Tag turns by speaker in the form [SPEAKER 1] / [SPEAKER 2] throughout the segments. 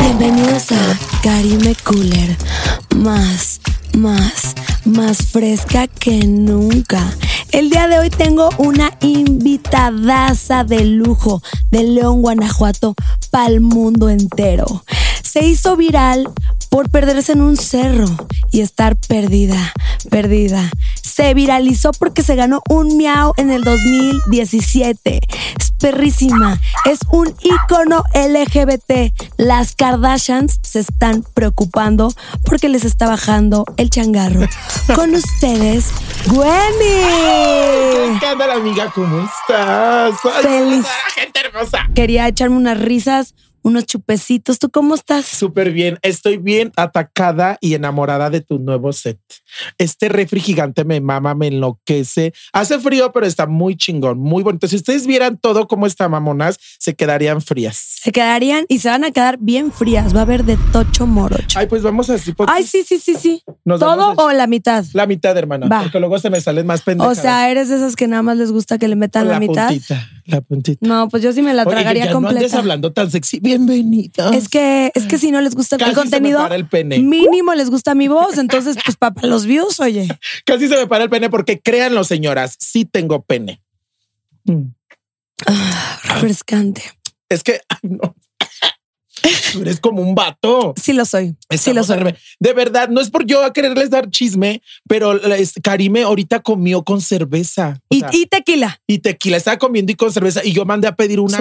[SPEAKER 1] Bienvenidos a Karime Cooler. Más, más, más fresca que nunca. El día de hoy tengo una invitadaza de lujo de León, Guanajuato, para el mundo entero. Se hizo viral por perderse en un cerro y estar perdida, perdida. Se viralizó porque se ganó un miau en el 2017. Es perrísima. Es un ícono LGBT. Las Kardashians se están preocupando porque les está bajando el changarro. Con ustedes, Gwenny.
[SPEAKER 2] ¿Qué amiga? ¿Cómo estás?
[SPEAKER 1] Feliz.
[SPEAKER 2] gente hermosa.
[SPEAKER 1] Quería echarme unas risas, unos chupecitos. ¿Tú cómo estás?
[SPEAKER 2] Súper bien. Estoy bien atacada y enamorada de tu nuevo set. Este refri gigante me mama, me enloquece. Hace frío, pero está muy chingón, muy bonito. Si ustedes vieran todo cómo está, mamonas, se quedarían frías.
[SPEAKER 1] Se quedarían y se van a quedar bien frías. Va a haber de tocho morocho.
[SPEAKER 2] Ay, pues vamos así. poquito.
[SPEAKER 1] Ay, sí, sí, sí, sí.
[SPEAKER 2] Nos
[SPEAKER 1] ¿Todo o la mitad?
[SPEAKER 2] La mitad, hermana.
[SPEAKER 1] Va.
[SPEAKER 2] Porque luego se me salen más
[SPEAKER 1] O
[SPEAKER 2] pendejadas.
[SPEAKER 1] sea, eres de esas que nada más les gusta que le metan la, mitad.
[SPEAKER 2] puntita. La puntita.
[SPEAKER 1] No, pues yo sí me la
[SPEAKER 2] Oye,
[SPEAKER 1] tragaría
[SPEAKER 2] ya No andes
[SPEAKER 1] completa.
[SPEAKER 2] hablando tan sexy. Bienvenida.
[SPEAKER 1] es que, es que si no les gusta el
[SPEAKER 2] Casi se me
[SPEAKER 1] contenido,
[SPEAKER 2] para el pene.
[SPEAKER 1] mínimo les gusta mi voz. Entonces, pues para los views, oye.
[SPEAKER 2] Casi se me para el pene porque créanlo, señoras, sí tengo pene. Mm.
[SPEAKER 1] Ah, refrescante.
[SPEAKER 2] Es que, ay, no. Tú eres como un vato.
[SPEAKER 1] Sí lo soy. Sí lo
[SPEAKER 2] Estamos
[SPEAKER 1] soy.
[SPEAKER 2] De verdad, no es por yo a quererles dar chisme, pero Karime ahorita comió con cerveza
[SPEAKER 1] Y,
[SPEAKER 2] sea,
[SPEAKER 1] y tequila.
[SPEAKER 2] y tequila. Estaba comiendo y con cerveza y yo mandé a pedir una.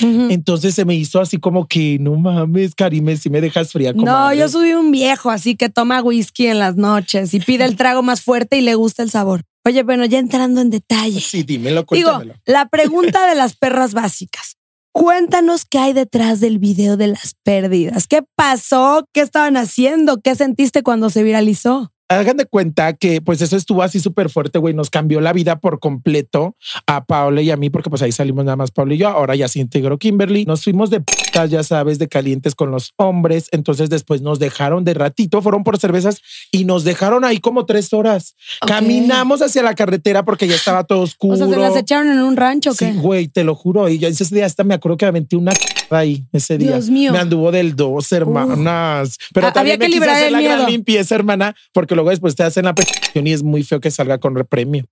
[SPEAKER 1] Ujú.
[SPEAKER 2] Entonces se me hizo así como que no mames, Karime, si me dejas fría.
[SPEAKER 1] No,
[SPEAKER 2] comadre".
[SPEAKER 1] yo soy un viejo, así que toma whisky en las noches y pide el trago más fuerte y le gusta el sabor. Oye, bueno, ya entrando en detalle.
[SPEAKER 2] Sí, dímelo,
[SPEAKER 1] Digo,
[SPEAKER 2] cuéntamelo.
[SPEAKER 1] la pregunta de las perras básicas. Cuéntanos qué hay detrás del video de las pérdidas. ¿Qué pasó? ¿Qué estaban haciendo? ¿Qué sentiste cuando se viralizó?
[SPEAKER 2] Hagan de cuenta que pues eso estuvo así súper fuerte, güey. Nos cambió la vida por completo a Paula y a mí, porque pues ahí salimos nada más Paula y yo. Ahora ya se integró Kimberly. Nos fuimos de putas, ya sabes, de calientes con los hombres. Entonces después nos dejaron de ratito, fueron por cervezas y nos dejaron ahí como tres horas. Caminamos hacia la carretera porque ya estaba todo oscuro.
[SPEAKER 1] O sea, ¿se las echaron en un rancho
[SPEAKER 2] Sí,
[SPEAKER 1] qué?
[SPEAKER 2] güey, te lo juro. Y yo ese día hasta me acuerdo que me metí una ahí ese día.
[SPEAKER 1] Dios mío.
[SPEAKER 2] Me anduvo del dos, hermanas. Pero también
[SPEAKER 1] había que
[SPEAKER 2] me quise hacer
[SPEAKER 1] el
[SPEAKER 2] la gran
[SPEAKER 1] miedo.
[SPEAKER 2] limpieza, hermana, porque luego después te hacen la petición y es muy feo que salga con repremio.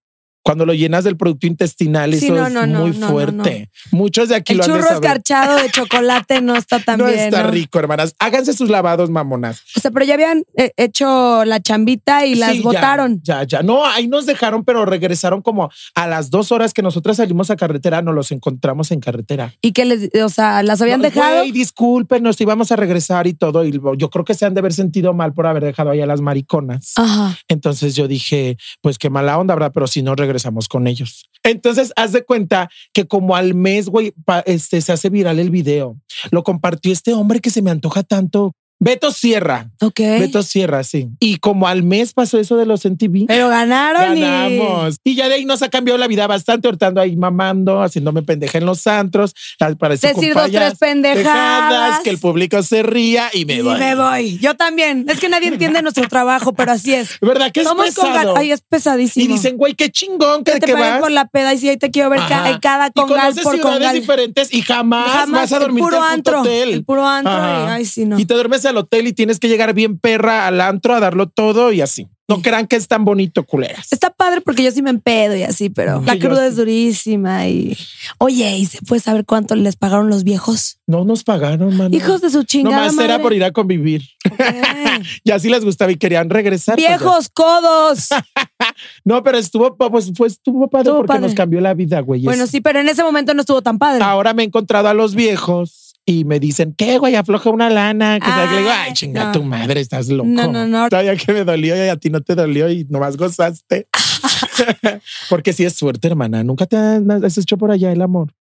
[SPEAKER 2] Cuando lo llenas del producto intestinal,
[SPEAKER 1] Sí,
[SPEAKER 2] eso
[SPEAKER 1] no,
[SPEAKER 2] es
[SPEAKER 1] no,
[SPEAKER 2] muy fuerte. Muchos de aquí
[SPEAKER 1] El
[SPEAKER 2] lo han de
[SPEAKER 1] churro
[SPEAKER 2] saber.
[SPEAKER 1] escarchado de chocolate no está tan
[SPEAKER 2] No
[SPEAKER 1] bien.
[SPEAKER 2] está
[SPEAKER 1] ¿no?
[SPEAKER 2] rico, hermanas. Háganse sus lavados, mamonas.
[SPEAKER 1] O sea, pero ya habían eh, hecho la chambita y las
[SPEAKER 2] Sí,
[SPEAKER 1] botaron.
[SPEAKER 2] Ya, ya, No, ahí nos dejaron, pero regresaron como a las dos horas que nosotras salimos a carretera, nos los encontramos en carretera.
[SPEAKER 1] Y que les, o sea, las habían dejado.
[SPEAKER 2] Güey, disculpen, nos íbamos a regresar y todo. Y yo creo que se han de haber sentido mal por haber dejado ahí a las mariconas.
[SPEAKER 1] Ajá.
[SPEAKER 2] Entonces yo dije, pues qué mala onda, ¿verdad? Pero si no regresamos con ellos. Entonces haz de cuenta que como al mes, güey, este, se hace viral el video. Lo compartió este hombre que se me antoja tanto. Beto Sierra.
[SPEAKER 1] Ok.
[SPEAKER 2] Beto Sierra, sí. Y como al mes pasó eso de los MTV.
[SPEAKER 1] Pero ganaron y-
[SPEAKER 2] Ganamos. Y ya de ahí nos ha cambiado la vida bastante, hortando ahí mamando, haciéndome pendeja en los Para eso
[SPEAKER 1] Decir
[SPEAKER 2] con
[SPEAKER 1] dos, tres pendejadas.
[SPEAKER 2] que el público se ría y me
[SPEAKER 1] Y
[SPEAKER 2] voy.
[SPEAKER 1] me voy. Yo también. Es que nadie entiende nuestro trabajo, pero así es.
[SPEAKER 2] ¿Verdad que es
[SPEAKER 1] Somos con
[SPEAKER 2] pesado?
[SPEAKER 1] gan- Ay, es pesadísimo.
[SPEAKER 2] Y dicen, güey, qué chingón que,
[SPEAKER 1] que te
[SPEAKER 2] que vas.
[SPEAKER 1] por la peda y si ahí te quiero ver ca- cada
[SPEAKER 2] y
[SPEAKER 1] congal
[SPEAKER 2] conoces
[SPEAKER 1] por
[SPEAKER 2] ciudades
[SPEAKER 1] congal.
[SPEAKER 2] diferentes y jamás,
[SPEAKER 1] Jamás
[SPEAKER 2] vas a
[SPEAKER 1] el
[SPEAKER 2] dormirte
[SPEAKER 1] puro
[SPEAKER 2] en
[SPEAKER 1] antro,
[SPEAKER 2] hotel.
[SPEAKER 1] el puro antro y, ay, sí, no.
[SPEAKER 2] Y te duermes a al hotel y tienes que llegar bien perra al antro a darlo todo y así. No crean que es tan bonito, culeras.
[SPEAKER 1] Está padre porque yo sí me empedo y así, pero la cruda
[SPEAKER 2] sí.
[SPEAKER 1] es durísima y oye, ¿y se puede saber cuánto les pagaron los viejos?
[SPEAKER 2] No nos pagaron, mano.
[SPEAKER 1] Hijos de su chingada
[SPEAKER 2] Nomás era
[SPEAKER 1] madre.
[SPEAKER 2] por ir a convivir.
[SPEAKER 1] Ok.
[SPEAKER 2] Y así les gustaba y querían regresar. pues,
[SPEAKER 1] Viejos codos.
[SPEAKER 2] No, pero estuvo, pues, fue, estuvo padre
[SPEAKER 1] Estuvo
[SPEAKER 2] porque
[SPEAKER 1] padre.
[SPEAKER 2] nos cambió la vida, güey.
[SPEAKER 1] bueno, sí, pero en ese momento no estuvo tan padre.
[SPEAKER 2] Ahora me he encontrado a los viejos y me dicen, ¿qué, güey? Afloja una lana. Que que le digo, ay,
[SPEAKER 1] Ay,
[SPEAKER 2] chinga
[SPEAKER 1] no.
[SPEAKER 2] tu madre, estás loco.
[SPEAKER 1] No, no, no.
[SPEAKER 2] Todavía que me dolió y a ti no te dolió y nomás gozaste. Porque sí es suerte, hermana. Nunca te has hecho por allá el amor.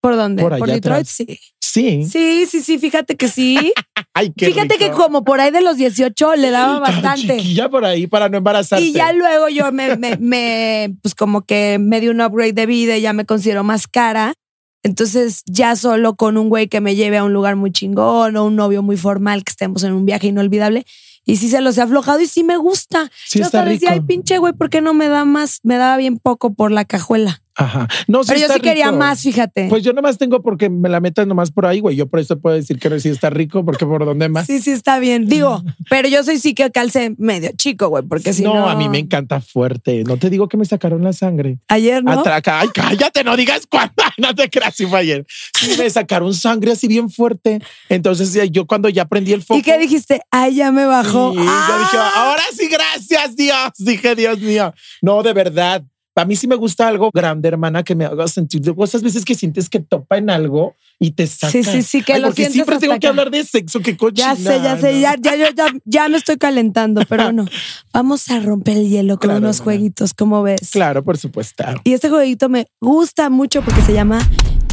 [SPEAKER 1] ¿Por dónde?
[SPEAKER 2] por
[SPEAKER 1] Por, Detroit,
[SPEAKER 2] atrás.
[SPEAKER 1] sí.
[SPEAKER 2] Sí.
[SPEAKER 1] Sí, sí, sí, fíjate que sí.
[SPEAKER 2] Ay, qué
[SPEAKER 1] fíjate que como por ahí de los 18 le daba
[SPEAKER 2] Tan
[SPEAKER 1] bastante.
[SPEAKER 2] chiquilla por ahí para no embarazarte.
[SPEAKER 1] Y ya luego yo me, me, me, pues como que me di un upgrade de vida y ya me considero más cara. Entonces ya solo con un güey que me lleve a un lugar muy chingón o un novio muy formal que estemos en un viaje inolvidable. Y sí se los he aflojado y sí me gusta.
[SPEAKER 2] Sí
[SPEAKER 1] yo hasta decía, ay pinche güey, ¿por qué no me da más? Me daba bien poco por la cajuela.
[SPEAKER 2] Ajá. No, sí
[SPEAKER 1] Pero yo sí quería más, fíjate.
[SPEAKER 2] Pues yo nomás tengo porque me la metan nomás por ahí, güey. Yo por eso puedo decir que no sí está rico, porque por dónde más.
[SPEAKER 1] sí, sí está bien. Digo, pero yo soy sí que calce medio chico, güey, porque si no...
[SPEAKER 2] no, a mí me encanta fuerte. No te digo que me sacaron la sangre.
[SPEAKER 1] Ayer, ¿no?
[SPEAKER 2] Atraca. Ay, cállate, no digas cuándo. No te creas, si fue ayer. Sí, me sacaron sangre así bien fuerte. Entonces yo cuando ya prendí el foco.
[SPEAKER 1] ¿Y qué dijiste? Ay, ya me bajó.
[SPEAKER 2] Sí, yo dije,
[SPEAKER 1] Ah.
[SPEAKER 2] ahora sí, gracias, Dios. Dije, Dios mío. No, de verdad. A mí sí me gusta algo grande, hermana, que me haga sentir de esas veces que sientes que topa en algo y te saca.
[SPEAKER 1] Sí, sí, sí, que
[SPEAKER 2] Ay,
[SPEAKER 1] lo
[SPEAKER 2] porque siempre tengo que hablar de sexo, qué cochina.
[SPEAKER 1] Ya sé, ya sé, ya, ya, yo ya, ya me estoy calentando, pero bueno, vamos a romper el hielo con
[SPEAKER 2] Claro,
[SPEAKER 1] unos
[SPEAKER 2] hermana.
[SPEAKER 1] jueguitos, ¿cómo ves?
[SPEAKER 2] Claro, por supuesto.
[SPEAKER 1] Y este jueguito me gusta mucho porque se llama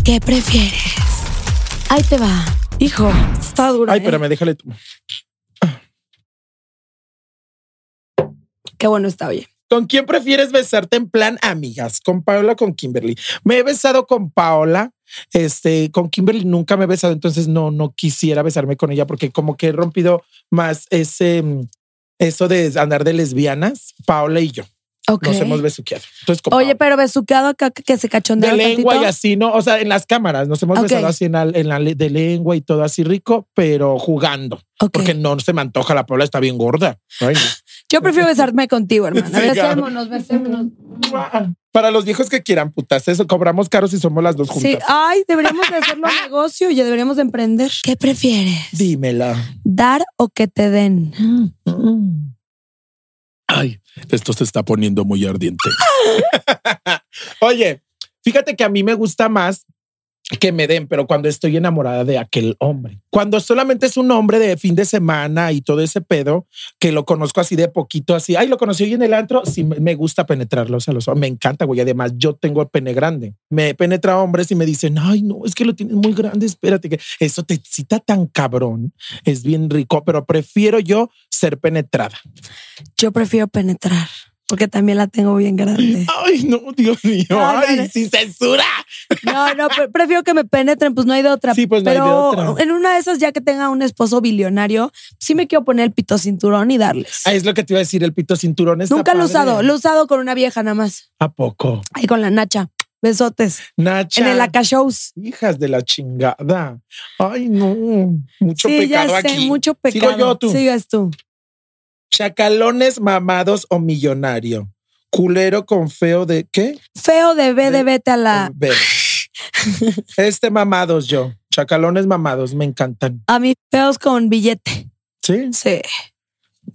[SPEAKER 1] ¿Qué prefieres? Ahí te va. Hijo, está duro.
[SPEAKER 2] Ay,
[SPEAKER 1] ¿eh?
[SPEAKER 2] espérame, déjale tú.
[SPEAKER 1] Qué bueno está, oye.
[SPEAKER 2] ¿Con quién prefieres besarte en plan amigas? ¿Con Paola o con Kimberly? Me he besado con Paola. Este, con Kimberly nunca me he besado, entonces no, no quisiera besarme con ella porque como que he rompido más ese, mm, eso de andar de lesbianas, Paola y yo.
[SPEAKER 1] Ok.
[SPEAKER 2] Nos hemos besuqueado. Entonces,
[SPEAKER 1] Oye,
[SPEAKER 2] Paola.
[SPEAKER 1] pero besuqueado acá que se
[SPEAKER 2] de
[SPEAKER 1] cachondea
[SPEAKER 2] lengua
[SPEAKER 1] tantito.
[SPEAKER 2] y así, ¿no? O sea, en las cámaras nos hemos
[SPEAKER 1] Ok.
[SPEAKER 2] besado así en la, en la de lengua y todo así rico, pero jugando.
[SPEAKER 1] Ok.
[SPEAKER 2] Porque no se me antoja, la Paola está bien gorda. Ay, no.
[SPEAKER 1] Yo prefiero besarme contigo, hermana.
[SPEAKER 2] Sí,
[SPEAKER 1] besémonos, besémonos.
[SPEAKER 2] Para los viejos que quieran, putas, eso cobramos caros y somos las dos juntas.
[SPEAKER 1] Sí, ay, deberíamos de hacerlo negocio y ya deberíamos de emprender. ¿Qué prefieres?
[SPEAKER 2] Dímela.
[SPEAKER 1] ¿Dar o que te den?
[SPEAKER 2] Ay, esto se está poniendo muy ardiente. Oye, fíjate que a mí me gusta más que me den, pero cuando estoy enamorada de aquel hombre. Cuando solamente es un hombre de fin de semana y todo ese pedo, que lo conozco así de poquito, así, ay, lo conocí hoy en el antro, sí me gusta penetrarlos a los hombres. Me encanta, güey. Además, yo tengo el pene grande. Me penetra hombres y me dicen, ay, no, es que lo tienes muy grande, espérate, que eso te excita tan cabrón. Es bien rico, pero prefiero yo ser penetrada.
[SPEAKER 1] Yo prefiero penetrar porque también la tengo bien grande.
[SPEAKER 2] Ay, no, Dios mío.
[SPEAKER 1] No,
[SPEAKER 2] Ay,
[SPEAKER 1] no.
[SPEAKER 2] sin censura.
[SPEAKER 1] No, no, pre- prefiero que me penetren, pues no hay de otra.
[SPEAKER 2] Sí, pues no hay de otra.
[SPEAKER 1] en una de esas, ya que tenga un esposo billonario, sí me quiero poner el pito cinturón y darles.
[SPEAKER 2] Ah, es lo que te iba a decir, el pito cinturón está
[SPEAKER 1] Nunca lo he usado, lo he usado con una vieja nada más.
[SPEAKER 2] ¿A poco?
[SPEAKER 1] Ahí con la Nacha. Besotes.
[SPEAKER 2] Nacha.
[SPEAKER 1] En el Aca Shows.
[SPEAKER 2] Hijas de la chingada. Ay, no. Mucho
[SPEAKER 1] sí, ya
[SPEAKER 2] pecado
[SPEAKER 1] sé,
[SPEAKER 2] aquí.
[SPEAKER 1] mucho pecado.
[SPEAKER 2] Sigo yo, tú.
[SPEAKER 1] Sigas tú.
[SPEAKER 2] Chacalones mamados o millonario. Culero con feo de qué?
[SPEAKER 1] Feo de ve de vete a la.
[SPEAKER 2] Este mamados yo. Chacalones mamados, me encantan.
[SPEAKER 1] A mí, feos con billete.
[SPEAKER 2] ¿Sí?
[SPEAKER 1] Sí.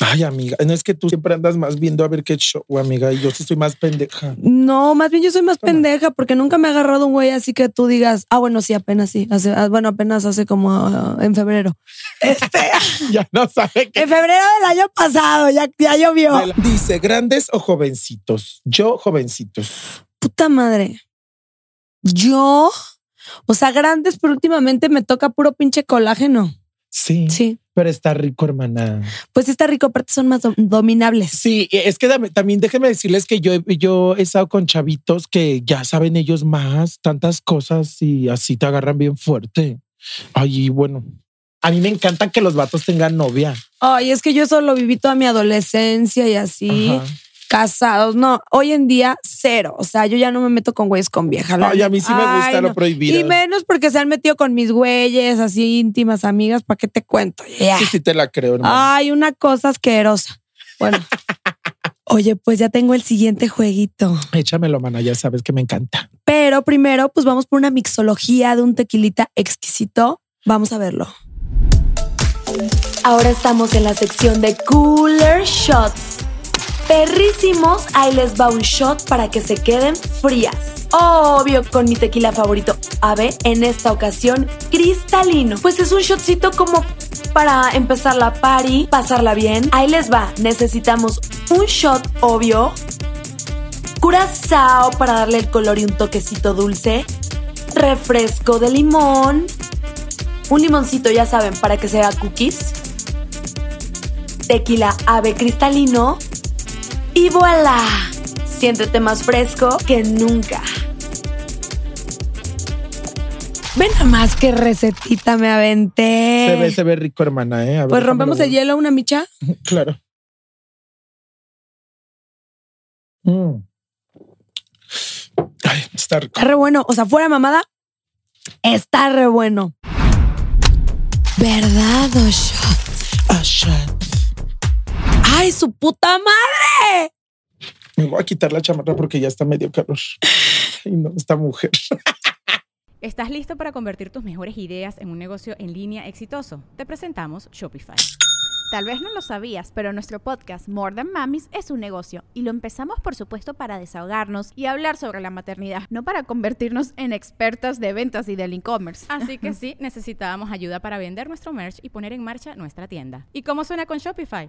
[SPEAKER 2] Ay, amiga. No es que tú siempre andas más viendo a ver qué show, amiga. Y yo sí soy más pendeja.
[SPEAKER 1] No, más bien yo soy más
[SPEAKER 2] Toma.
[SPEAKER 1] pendeja porque nunca me ha agarrado un güey así que tú digas, ah, bueno, sí, apenas sí. Hace, ah, bueno, apenas hace como ah, en febrero. Este,
[SPEAKER 2] Ya no sabe qué.
[SPEAKER 1] en febrero del año pasado, ya, ya llovió.
[SPEAKER 2] La- Dice, ¿grandes o jovencitos? Yo, jovencitos.
[SPEAKER 1] Puta madre. Yo, o sea, grandes, pero últimamente me toca puro pinche colágeno.
[SPEAKER 2] Sí,
[SPEAKER 1] Sí.
[SPEAKER 2] Pero está rico, hermana.
[SPEAKER 1] Pues está rico, aparte son más dom- dominables.
[SPEAKER 2] Sí, es que también déjenme decirles que yo, he- yo he estado con chavitos que ya saben ellos más, tantas cosas y así te agarran bien fuerte. Ay, bueno, a mí me encanta que los vatos tengan novia.
[SPEAKER 1] Ay, es que yo solo viví toda mi adolescencia y así.
[SPEAKER 2] Ajá.
[SPEAKER 1] Casados. No, hoy en día cero. O sea, yo ya no me meto con güeyes con vieja.
[SPEAKER 2] Ay, a mí sí me gusta
[SPEAKER 1] Ay,
[SPEAKER 2] lo
[SPEAKER 1] no.
[SPEAKER 2] prohibido.
[SPEAKER 1] Y menos porque se han metido con mis güeyes, así íntimas amigas. ¿Para qué te cuento?
[SPEAKER 2] Sí, sí te la creo, hermano.
[SPEAKER 1] Ay, una cosa asquerosa. Bueno. Oye, pues ya tengo el siguiente jueguito.
[SPEAKER 2] Échamelo, mana, ya sabes que me encanta.
[SPEAKER 1] Pero primero, pues vamos por una mixología de un tequilita exquisito. Vamos a verlo. Ahora estamos en la sección de Cooler Shots. Perrísimos, ahí les va un shot para que se queden frías. Obvio, con mi tequila favorito, Ave, en esta ocasión cristalino. Pues es un shotcito como para empezar la party, pasarla bien. Ahí les va, necesitamos un shot, obvio, curazao para darle el color y un toquecito dulce, refresco de limón, un limoncito, ya saben, para que sea cookies, tequila ave cristalino y voilà, siéntete más fresco que nunca. Ven nada más qué recetita me aventé.
[SPEAKER 2] Se ve, se ve rico, hermana, ¿eh? A ver,
[SPEAKER 1] pues rompemos el hielo, una micha.
[SPEAKER 2] Claro. Mm. Ay, está rico.
[SPEAKER 1] Está re bueno. O sea, fuera mamada, está re bueno. ¿Verdad, Osho?
[SPEAKER 2] Shit.
[SPEAKER 1] ¡Ay, su puta madre!
[SPEAKER 2] Me voy a quitar la chamarra porque ya está medio calor. Ay, no, esta mujer.
[SPEAKER 3] ¿Estás listo para convertir tus mejores ideas en un negocio en línea exitoso? Te presentamos Shopify.
[SPEAKER 4] Tal vez no lo sabías, pero nuestro podcast More Than Mamis es un negocio y lo empezamos por supuesto para desahogarnos y hablar sobre la maternidad, no para convertirnos en expertas de ventas y del e-commerce.
[SPEAKER 3] Así que sí, necesitábamos ayuda para vender nuestro merch y poner en marcha nuestra tienda. ¿Y cómo suena con Shopify?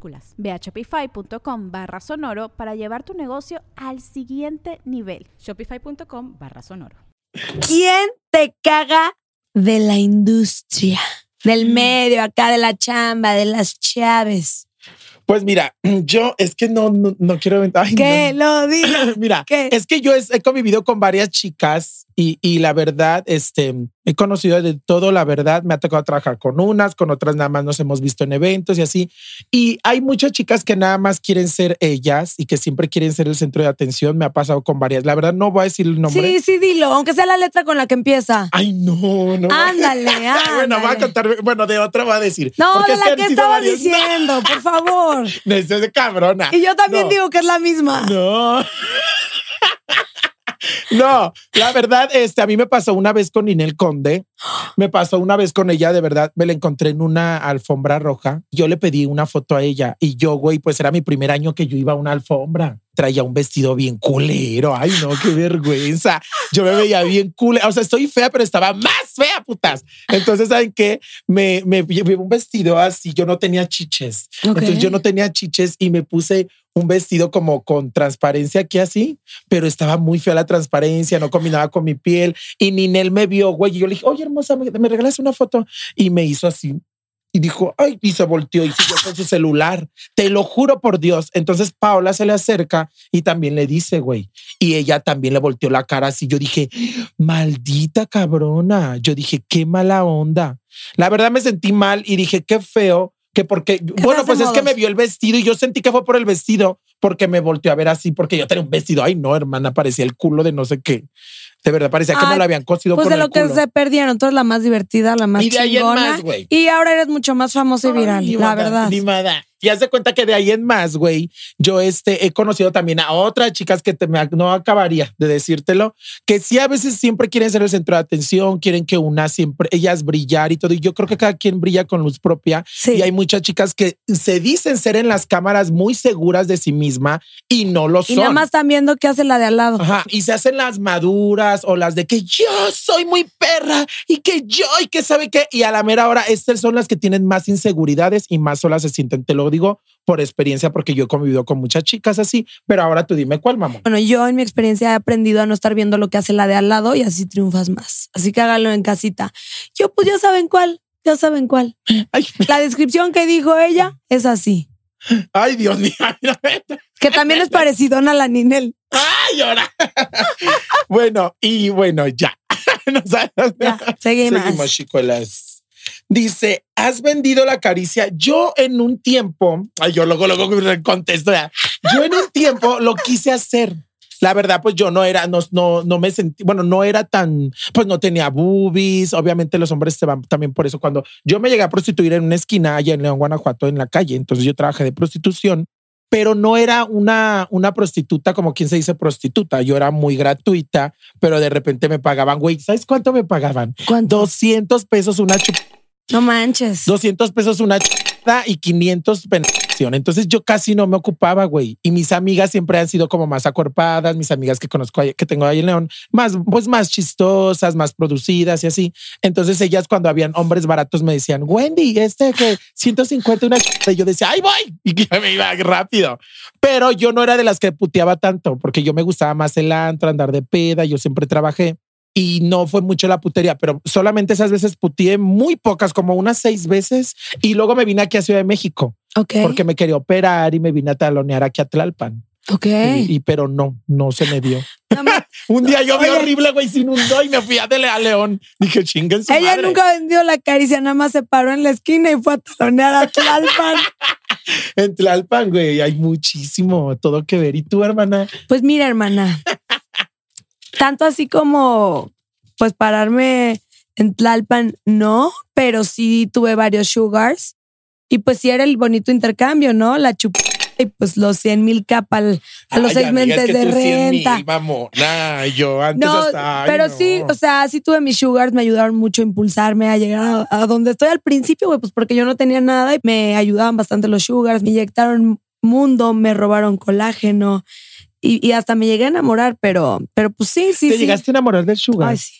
[SPEAKER 4] Ve a shopify.com barra sonoro para llevar tu negocio al siguiente nivel.
[SPEAKER 3] Shopify.com barra sonoro.
[SPEAKER 1] ¿Quién te caga de la industria? Del medio, acá de la chamba, de las chaves.
[SPEAKER 2] Pues mira, yo es que no, no, no quiero. Ay,
[SPEAKER 1] Que
[SPEAKER 2] no.
[SPEAKER 1] lo diga.
[SPEAKER 2] Mira,
[SPEAKER 1] ¿Qué?
[SPEAKER 2] es que yo he, he convivido con varias chicas y, y la verdad, este, he conocido de todo, la verdad, me ha tocado trabajar con unas, con otras nada más nos hemos visto en eventos y así. Y hay muchas chicas que nada más quieren ser ellas y que siempre quieren ser el centro de atención. Me ha pasado con varias. La verdad, no voy a decir el nombre.
[SPEAKER 1] Sí, sí, dilo, aunque sea la letra con la que empieza.
[SPEAKER 2] Ay, no, no.
[SPEAKER 1] Ándale,
[SPEAKER 2] bueno, voy a
[SPEAKER 1] ándale.
[SPEAKER 2] contar, bueno, de otra voy a decir.
[SPEAKER 1] No, de la que
[SPEAKER 2] sido
[SPEAKER 1] estabas
[SPEAKER 2] varias.
[SPEAKER 1] diciendo, por favor.
[SPEAKER 2] No, es de cabrona.
[SPEAKER 1] Y yo también
[SPEAKER 2] No.
[SPEAKER 1] digo que es la misma.
[SPEAKER 2] No. No, la verdad, este, a mí me pasó una vez con Ninel Conde, me pasó una vez con ella, de verdad, me la encontré en una alfombra roja, yo le pedí una foto a ella y yo, güey, pues era mi primer año que yo iba a una alfombra, traía un vestido bien culero, ay no, qué vergüenza, yo me veía bien culero, o sea, estoy fea, pero estaba más fea, putas. Entonces, ¿saben qué? Me, me llevé un vestido así, yo no tenía chiches,
[SPEAKER 1] Ok.
[SPEAKER 2] entonces yo no tenía chiches y me puse un vestido como con transparencia aquí así, pero estaba muy fea la transparencia, no combinaba con mi piel. Y Ninel me vio, güey, y yo le dije, oye, hermosa, ¿me, me regalas una foto? Y me hizo así. Y dijo, ay, y se volteó y siguió con su celular. Te lo juro por Dios. Entonces Paola se le acerca y también le dice, güey. Y ella también le volteó la cara así. Yo dije, maldita cabrona. Yo dije, qué mala onda. La verdad me sentí mal y dije, qué feo. Que porque, bueno, pues es que me vio el vestido y yo sentí que fue por el vestido porque me volteó a ver así, porque yo tenía un vestido. Ay, no, hermana, parecía el culo de no sé qué. De verdad, parecía que me lo habían cosido
[SPEAKER 1] Pues
[SPEAKER 2] con
[SPEAKER 1] de
[SPEAKER 2] el
[SPEAKER 1] lo que
[SPEAKER 2] culo.
[SPEAKER 1] se perdieron. Tú eres la más divertida, la más
[SPEAKER 2] Y de ahí en
[SPEAKER 1] chingona.
[SPEAKER 2] más,
[SPEAKER 1] y ahora eres mucho más famosa y viral,
[SPEAKER 2] Ay,
[SPEAKER 1] la verdad.
[SPEAKER 2] Ni nada. Y haz de cuenta que de ahí en más, güey, yo este, he conocido también a otras chicas que te, me, no acabaría de decírtelo, que sí a veces siempre quieren ser el centro de atención, quieren que una siempre, ellas brillar y todo. Y yo creo que cada quien brilla con luz propia.
[SPEAKER 1] Sí.
[SPEAKER 2] Y hay muchas chicas que se dicen ser en las cámaras muy seguras de sí misma y no lo son.
[SPEAKER 1] Y nada más están viendo qué hace la de al lado.
[SPEAKER 2] Ajá, y se hacen las maduras o las de que yo soy muy perra y que yo y que sabe qué. Y a la mera hora, estas son las que tienen más inseguridades y más solas se sienten. Te lo digo por experiencia porque yo he convivido con muchas chicas así, pero ahora tú dime cuál, mamá.
[SPEAKER 1] Bueno, yo en mi experiencia he aprendido a no estar viendo lo que hace la de al lado y así triunfas más. Así que háganlo en casita. Yo, pues ya saben cuál, ya saben cuál.
[SPEAKER 2] Ay,
[SPEAKER 1] La descripción que dijo ella es así.
[SPEAKER 2] ay Dios mío.
[SPEAKER 1] Que también es parecido a la Ninel.
[SPEAKER 2] Ay, ahora. bueno, y bueno, ya. No sabes.
[SPEAKER 1] Ya, seguimos.
[SPEAKER 2] Seguimos, chicuelas. Dice, ¿has vendido la caricia? Yo en un tiempo, ay, yo luego, luego contesto ya. Yo en un tiempo lo quise hacer. La verdad, pues yo no era, no, no, no me sentí, bueno, no era tan, pues no tenía boobies. Obviamente los hombres se van también por eso. Cuando yo me llegué a prostituir en una esquina allá en León, Guanajuato, en la calle, entonces yo trabajé de prostitución, pero no era una, una prostituta como quien se dice prostituta. Yo era muy gratuita, pero de repente me pagaban, güey, ¿sabes cuánto me pagaban?
[SPEAKER 1] ¿Cuánto?
[SPEAKER 2] 200 pesos una chup
[SPEAKER 1] No manches.
[SPEAKER 2] 200 pesos una chupada y 500 penetración. Entonces yo casi no me ocupaba, güey. Y mis amigas siempre han sido como más acorpadas, mis amigas que conozco, que tengo ahí en León, más, pues más chistosas, más producidas y así. Entonces ellas cuando habían hombres baratos me decían, Wendy, este que 150 una chupada. Y yo decía, ¡ay, voy! Y me iba rápido. Pero yo no era de las que puteaba tanto, porque yo me gustaba más el antro, andar de peda, yo siempre trabajé y no fue mucho la putería, pero solamente esas veces puteé muy pocas, como unas seis veces. Y luego me vine aquí a Ciudad de México
[SPEAKER 1] Ok.
[SPEAKER 2] porque me quería operar y me vine a talonear aquí a Tlalpan.
[SPEAKER 1] Ok.
[SPEAKER 2] Y, y- pero no, no se me dio.
[SPEAKER 1] Nada más,
[SPEAKER 2] Un día yo vi horrible, güey, se inundó y me fui a, Dele- a León. Dije, chinguen su
[SPEAKER 1] Ella
[SPEAKER 2] madre.
[SPEAKER 1] nunca vendió la caricia, nada más se paró en la esquina y fue a talonear a Tlalpan.
[SPEAKER 2] En Tlalpan, güey, hay muchísimo todo que ver. ¿Y tú, hermana?
[SPEAKER 1] Pues mira, hermana, tanto así como pues pararme en Tlalpan, no, pero sí tuve varios sugars y pues sí era el bonito intercambio, ¿no? La chup y pues los 100 mil capas a los seis meses de renta.
[SPEAKER 2] mil, mamona. yo antes
[SPEAKER 1] No,
[SPEAKER 2] hasta.
[SPEAKER 1] pero
[SPEAKER 2] no.
[SPEAKER 1] sí, o sea, sí tuve mis sugars, me ayudaron mucho a impulsarme a llegar a, a donde estoy al principio, güey, pues porque yo no tenía nada y me ayudaban bastante los sugars, me inyectaron mundo, me robaron colágeno y, y hasta me llegué a enamorar, pero, pero pues sí, sí,
[SPEAKER 2] ¿Te
[SPEAKER 1] sí.
[SPEAKER 2] llegaste a enamorar del sugar?
[SPEAKER 1] Ay, sí.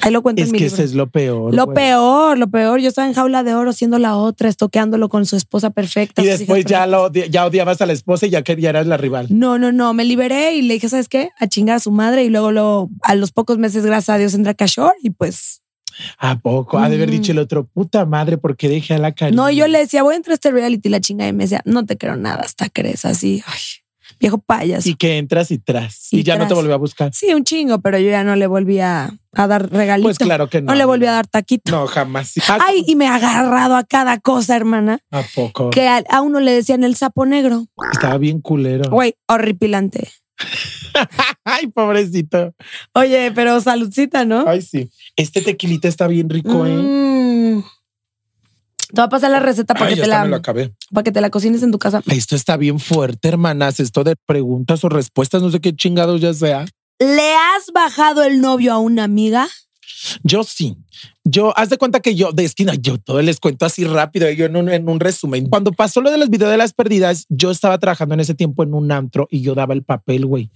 [SPEAKER 1] Ahí lo cuento
[SPEAKER 2] es
[SPEAKER 1] en mi
[SPEAKER 2] que
[SPEAKER 1] libro.
[SPEAKER 2] ese es lo peor.
[SPEAKER 1] Lo
[SPEAKER 2] güey.
[SPEAKER 1] peor, lo peor. Yo estaba en jaula de oro siendo la otra, estoqueándolo con su esposa perfecta.
[SPEAKER 2] Y después ya,
[SPEAKER 1] perfectas.
[SPEAKER 2] lo, odi- ya odiabas a la esposa y ya que ya eras la rival.
[SPEAKER 1] No, no, no. Me liberé y le dije, ¿sabes qué? A chingar a su madre. Y luego, luego a los pocos meses, gracias a Dios, entra Cashore y pues.
[SPEAKER 2] ¿A poco? Ha de haber
[SPEAKER 1] Mm.
[SPEAKER 2] dicho el otro, puta madre, ¿por qué dejé a la cariño?
[SPEAKER 1] No, yo le decía, voy a entrar a este reality, la chinga. Y me decía, no te creo nada, hasta crees así. Ay, viejo payaso.
[SPEAKER 2] Y que entras y tras. Y,
[SPEAKER 1] Y
[SPEAKER 2] ya no te volvió a buscar.
[SPEAKER 1] Sí, un chingo, pero yo ya no le volví a, a dar regalito.
[SPEAKER 2] Pues claro que no.
[SPEAKER 1] No le volví a dar taquito.
[SPEAKER 2] No, jamás.
[SPEAKER 1] Ay, y me ha agarrado a cada cosa, hermana,
[SPEAKER 2] ¿A poco?
[SPEAKER 1] que a, a uno le decían el sapo negro.
[SPEAKER 2] Estaba bien culero.
[SPEAKER 1] Güey, horripilante.
[SPEAKER 2] Ay, pobrecito.
[SPEAKER 1] Oye, pero saludcita, ¿no?
[SPEAKER 2] Ay, sí. Este tequilita está bien rico, ¿eh?
[SPEAKER 1] Mm. Te voy a pasar la receta para,
[SPEAKER 2] Ay,
[SPEAKER 1] que te la, para que te la cocines en tu casa.
[SPEAKER 2] Esto está bien fuerte, hermanas. Esto de preguntas o respuestas, no sé qué chingados ya sea.
[SPEAKER 1] ¿Le has bajado el novio a una amiga?
[SPEAKER 2] Yo sí. Yo, haz de cuenta que yo, de esquina, yo todo les cuento así rápido, yo en un, en un resumen. Cuando pasó lo de los videos de las perdidas, yo estaba trabajando en ese tiempo en un antro y yo daba el papel, güey.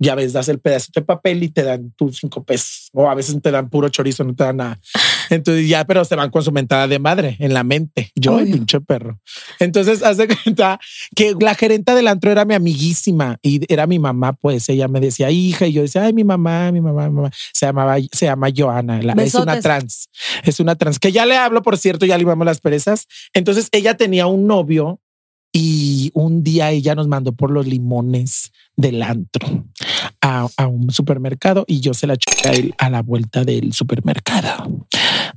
[SPEAKER 2] Ya ves, das el pedacito de papel y te dan tus cinco pesos. O a veces te dan puro chorizo, no te dan nada. Entonces ya, pero se van con su mentada de madre en la mente. Yo, el
[SPEAKER 1] Obvio.
[SPEAKER 2] pinche perro. Entonces, haz de cuenta que la gerenta del antro era mi amiguísima y era mi mamá, pues ella me decía hija y yo decía, ay, mi mamá, mi mamá, mi mamá. Se llamaba, se llama Joana, la- es una trans, es una trans, que ya le hablo, por cierto, ya le íbamos las perezas. Entonces ella tenía un novio y un día ella nos mandó por los limones del antro a, un supermercado y yo se la chuté a a la vuelta del supermercado.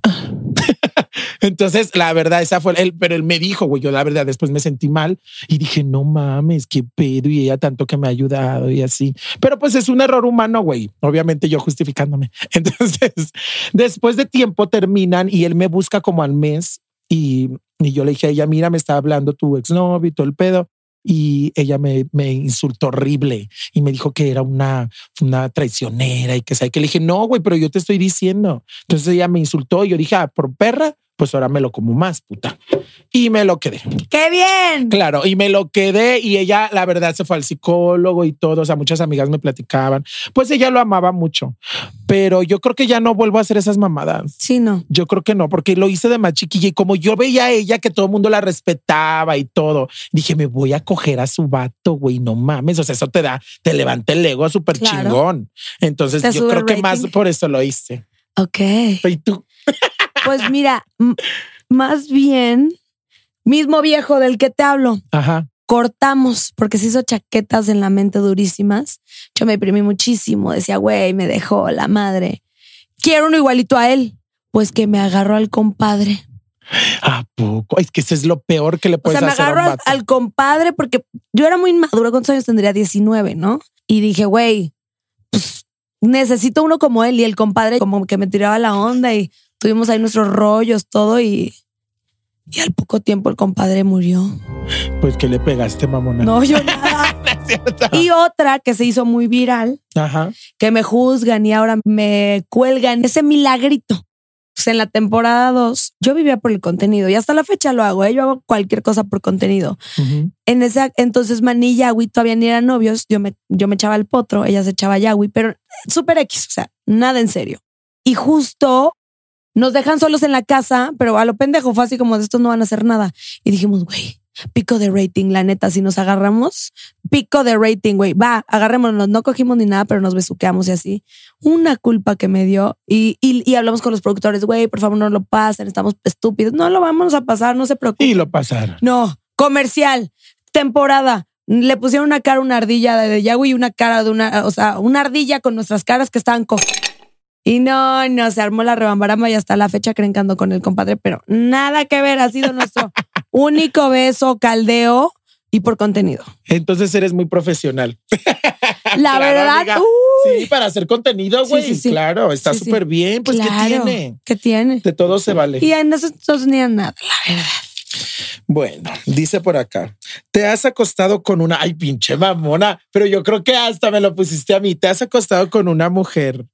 [SPEAKER 2] Entonces, la verdad, esa fue él, pero él me dijo, güey, yo la verdad después me sentí mal y dije, no mames, qué pedo. Y ella tanto que me ha ayudado y así. Pero pues es un error humano, güey. Obviamente yo justificándome. Entonces, después de tiempo terminan y él me busca como al mes y, y yo le dije a ella, mira, me está hablando tu exnovio y todo el pedo. Y ella me, me insultó horrible y me dijo que era una, una traicionera y que sabe que le dije, no, güey, pero yo te estoy diciendo. Entonces ella me insultó y yo dije, ah, por perra, pues ahora me lo como más, puta. Y me lo quedé.
[SPEAKER 1] ¡Qué bien!
[SPEAKER 2] Claro, y me lo quedé y ella, la verdad, se fue al psicólogo y todo. O sea, muchas amigas me platicaban. Pues ella lo amaba mucho, pero yo creo que ya no vuelvo a hacer esas mamadas.
[SPEAKER 1] Sí, no.
[SPEAKER 2] Yo creo que no, porque lo hice de más chiquilla y como yo veía a ella que todo el mundo la respetaba y todo, dije, me voy a coger a su vato, güey, no mames. O sea, eso te da, te levanta el ego súper
[SPEAKER 1] Claro.
[SPEAKER 2] chingón. Entonces,
[SPEAKER 1] Te
[SPEAKER 2] yo creo que más por eso lo hice.
[SPEAKER 1] Ok.
[SPEAKER 2] Y tú,
[SPEAKER 1] Pues mira, más bien, mismo viejo del que te hablo,
[SPEAKER 2] ajá.
[SPEAKER 1] cortamos porque se hizo chaquetas en la mente durísimas. Yo me deprimí muchísimo. Decía, güey, me dejó la madre. Quiero uno igualito a él. Pues que me agarró al compadre.
[SPEAKER 2] ¿A poco? Es que eso es lo peor que le
[SPEAKER 1] O
[SPEAKER 2] puedes
[SPEAKER 1] sea, me
[SPEAKER 2] hacer a un
[SPEAKER 1] agarró al,
[SPEAKER 2] vato.
[SPEAKER 1] al compadre porque yo era muy inmadura. ¿Cuántos años tendría? 19, ¿no? Y dije, güey, pues necesito uno como él. Y el compadre como que me tiraba la onda y tuvimos ahí nuestros rollos, todo. Y, y al poco tiempo el compadre murió.
[SPEAKER 2] Pues que le pegaste, mamona.
[SPEAKER 1] No, yo nada. Y otra que se hizo muy viral,
[SPEAKER 2] Ajá.
[SPEAKER 1] que me juzgan y ahora me cuelgan ese milagrito. Pues en la temporada 2, yo vivía por el contenido y hasta la fecha lo hago. ¿eh? Yo hago cualquier cosa por contenido. En ese entonces Maní y Yagui todavía ni eran novios. Yo me, yo me echaba el potro, ella se echaba Yagui, pero súper X, o sea, nada en serio. Y justo nos dejan solos en la casa, pero a lo pendejo fue así como de estos no van a hacer nada. Y dijimos, güey, pico de rating, la neta, si nos agarramos, pico de rating, güey, va, agarrémonos, no cogimos ni nada, pero nos besuqueamos y así. Una culpa que me dio. Y, y, y hablamos con los productores, güey, por favor no lo pasen, estamos estúpidos. No lo vamos a pasar, no se preocupen.
[SPEAKER 2] Y lo pasaron.
[SPEAKER 1] No, comercial, temporada. Le pusieron una cara a una ardilla de, Yahweh y una cara de una, o sea, una ardilla con nuestras caras que estaban co. Y no, no, se armó la rebambaramba y hasta la fecha creen que ando con el compadre, pero nada que ver, ha sido nuestro único beso, caldeo y por contenido.
[SPEAKER 2] Entonces eres muy profesional.
[SPEAKER 1] La
[SPEAKER 2] Claro,
[SPEAKER 1] verdad,
[SPEAKER 2] amiga.
[SPEAKER 1] uy,
[SPEAKER 2] Sí, para hacer contenido, güey.
[SPEAKER 1] sí, sí.
[SPEAKER 2] Claro, está súper bien. Pues,
[SPEAKER 1] claro,
[SPEAKER 2] ¿qué tiene?
[SPEAKER 1] ¿Qué tiene?
[SPEAKER 2] De todo se vale.
[SPEAKER 1] Y en eso no tenía nada, la verdad.
[SPEAKER 2] Bueno, dice por acá, te has acostado con una, ay, pinche mamona, pero yo creo que hasta me lo pusiste a mí, te has acostado con una mujer.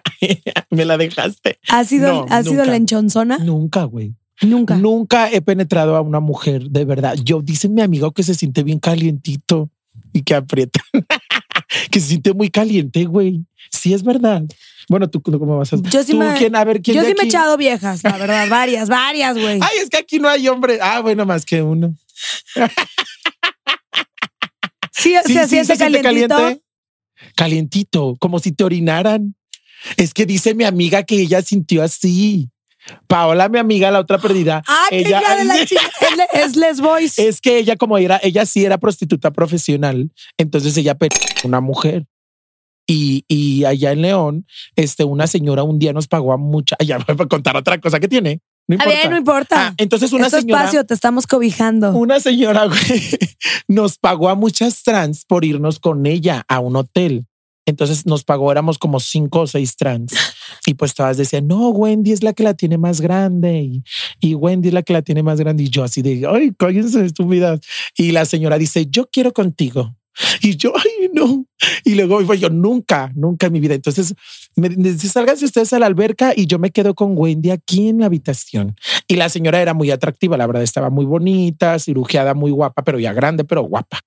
[SPEAKER 2] me la dejaste.
[SPEAKER 1] ¿Ha sido,
[SPEAKER 2] No,
[SPEAKER 1] ¿ha sido
[SPEAKER 2] nunca.
[SPEAKER 1] la enchonzona?
[SPEAKER 2] Nunca, güey.
[SPEAKER 1] Nunca.
[SPEAKER 2] Nunca he penetrado a una mujer, de verdad. Yo dice mi amigo que se siente bien calientito y que aprieta. que se siente muy caliente, güey. Sí, es verdad. Bueno, tú cómo vas a
[SPEAKER 1] Yo sí
[SPEAKER 2] ¿Tú
[SPEAKER 1] me-
[SPEAKER 2] quién? A ver, ¿quién
[SPEAKER 1] Yo sí me he echado viejas, la verdad, varias, varias, güey.
[SPEAKER 2] Ay, es que aquí no hay hombre. Ah, bueno, más que uno.
[SPEAKER 1] Sí,
[SPEAKER 2] Sí,
[SPEAKER 1] se
[SPEAKER 2] sí,
[SPEAKER 1] siente calientito.
[SPEAKER 2] Calientito, como si te orinaran. Es que dice mi amiga que ella sintió así. Paola, mi amiga, la otra perdida.
[SPEAKER 1] Ah,
[SPEAKER 2] ella,
[SPEAKER 1] hija de la chica. Es, le- es Les Boys.
[SPEAKER 2] es que ella, como era, ella sí era prostituta profesional, entonces ella una mujer. Y, y allá en León, este, una señora un día nos pagó a mucha. Ya voy a contar otra cosa que tiene. No
[SPEAKER 1] A
[SPEAKER 2] importa.
[SPEAKER 1] ver, no importa.
[SPEAKER 2] Ah, entonces una
[SPEAKER 1] es tu
[SPEAKER 2] señora.
[SPEAKER 1] espacio, te estamos cobijando.
[SPEAKER 2] Una señora güey, nos pagó a muchas trans por irnos con ella a un hotel. Entonces nos pagó, éramos como cinco o seis trans. Y pues todas decían, no, Wendy es la que la tiene más grande. Y, y Wendy es la que la tiene más grande. Y yo así de, ay, cállense estúpidas. Y la señora dice, yo quiero contigo. Y yo, ay, no. Y luego yo nunca, nunca en mi vida. Entonces me dice, sálganse ustedes a la alberca y yo me quedo con Wendy aquí en la habitación. Y la señora era muy atractiva, la verdad, estaba muy bonita, cirugiada, muy guapa, pero ya grande, pero guapa.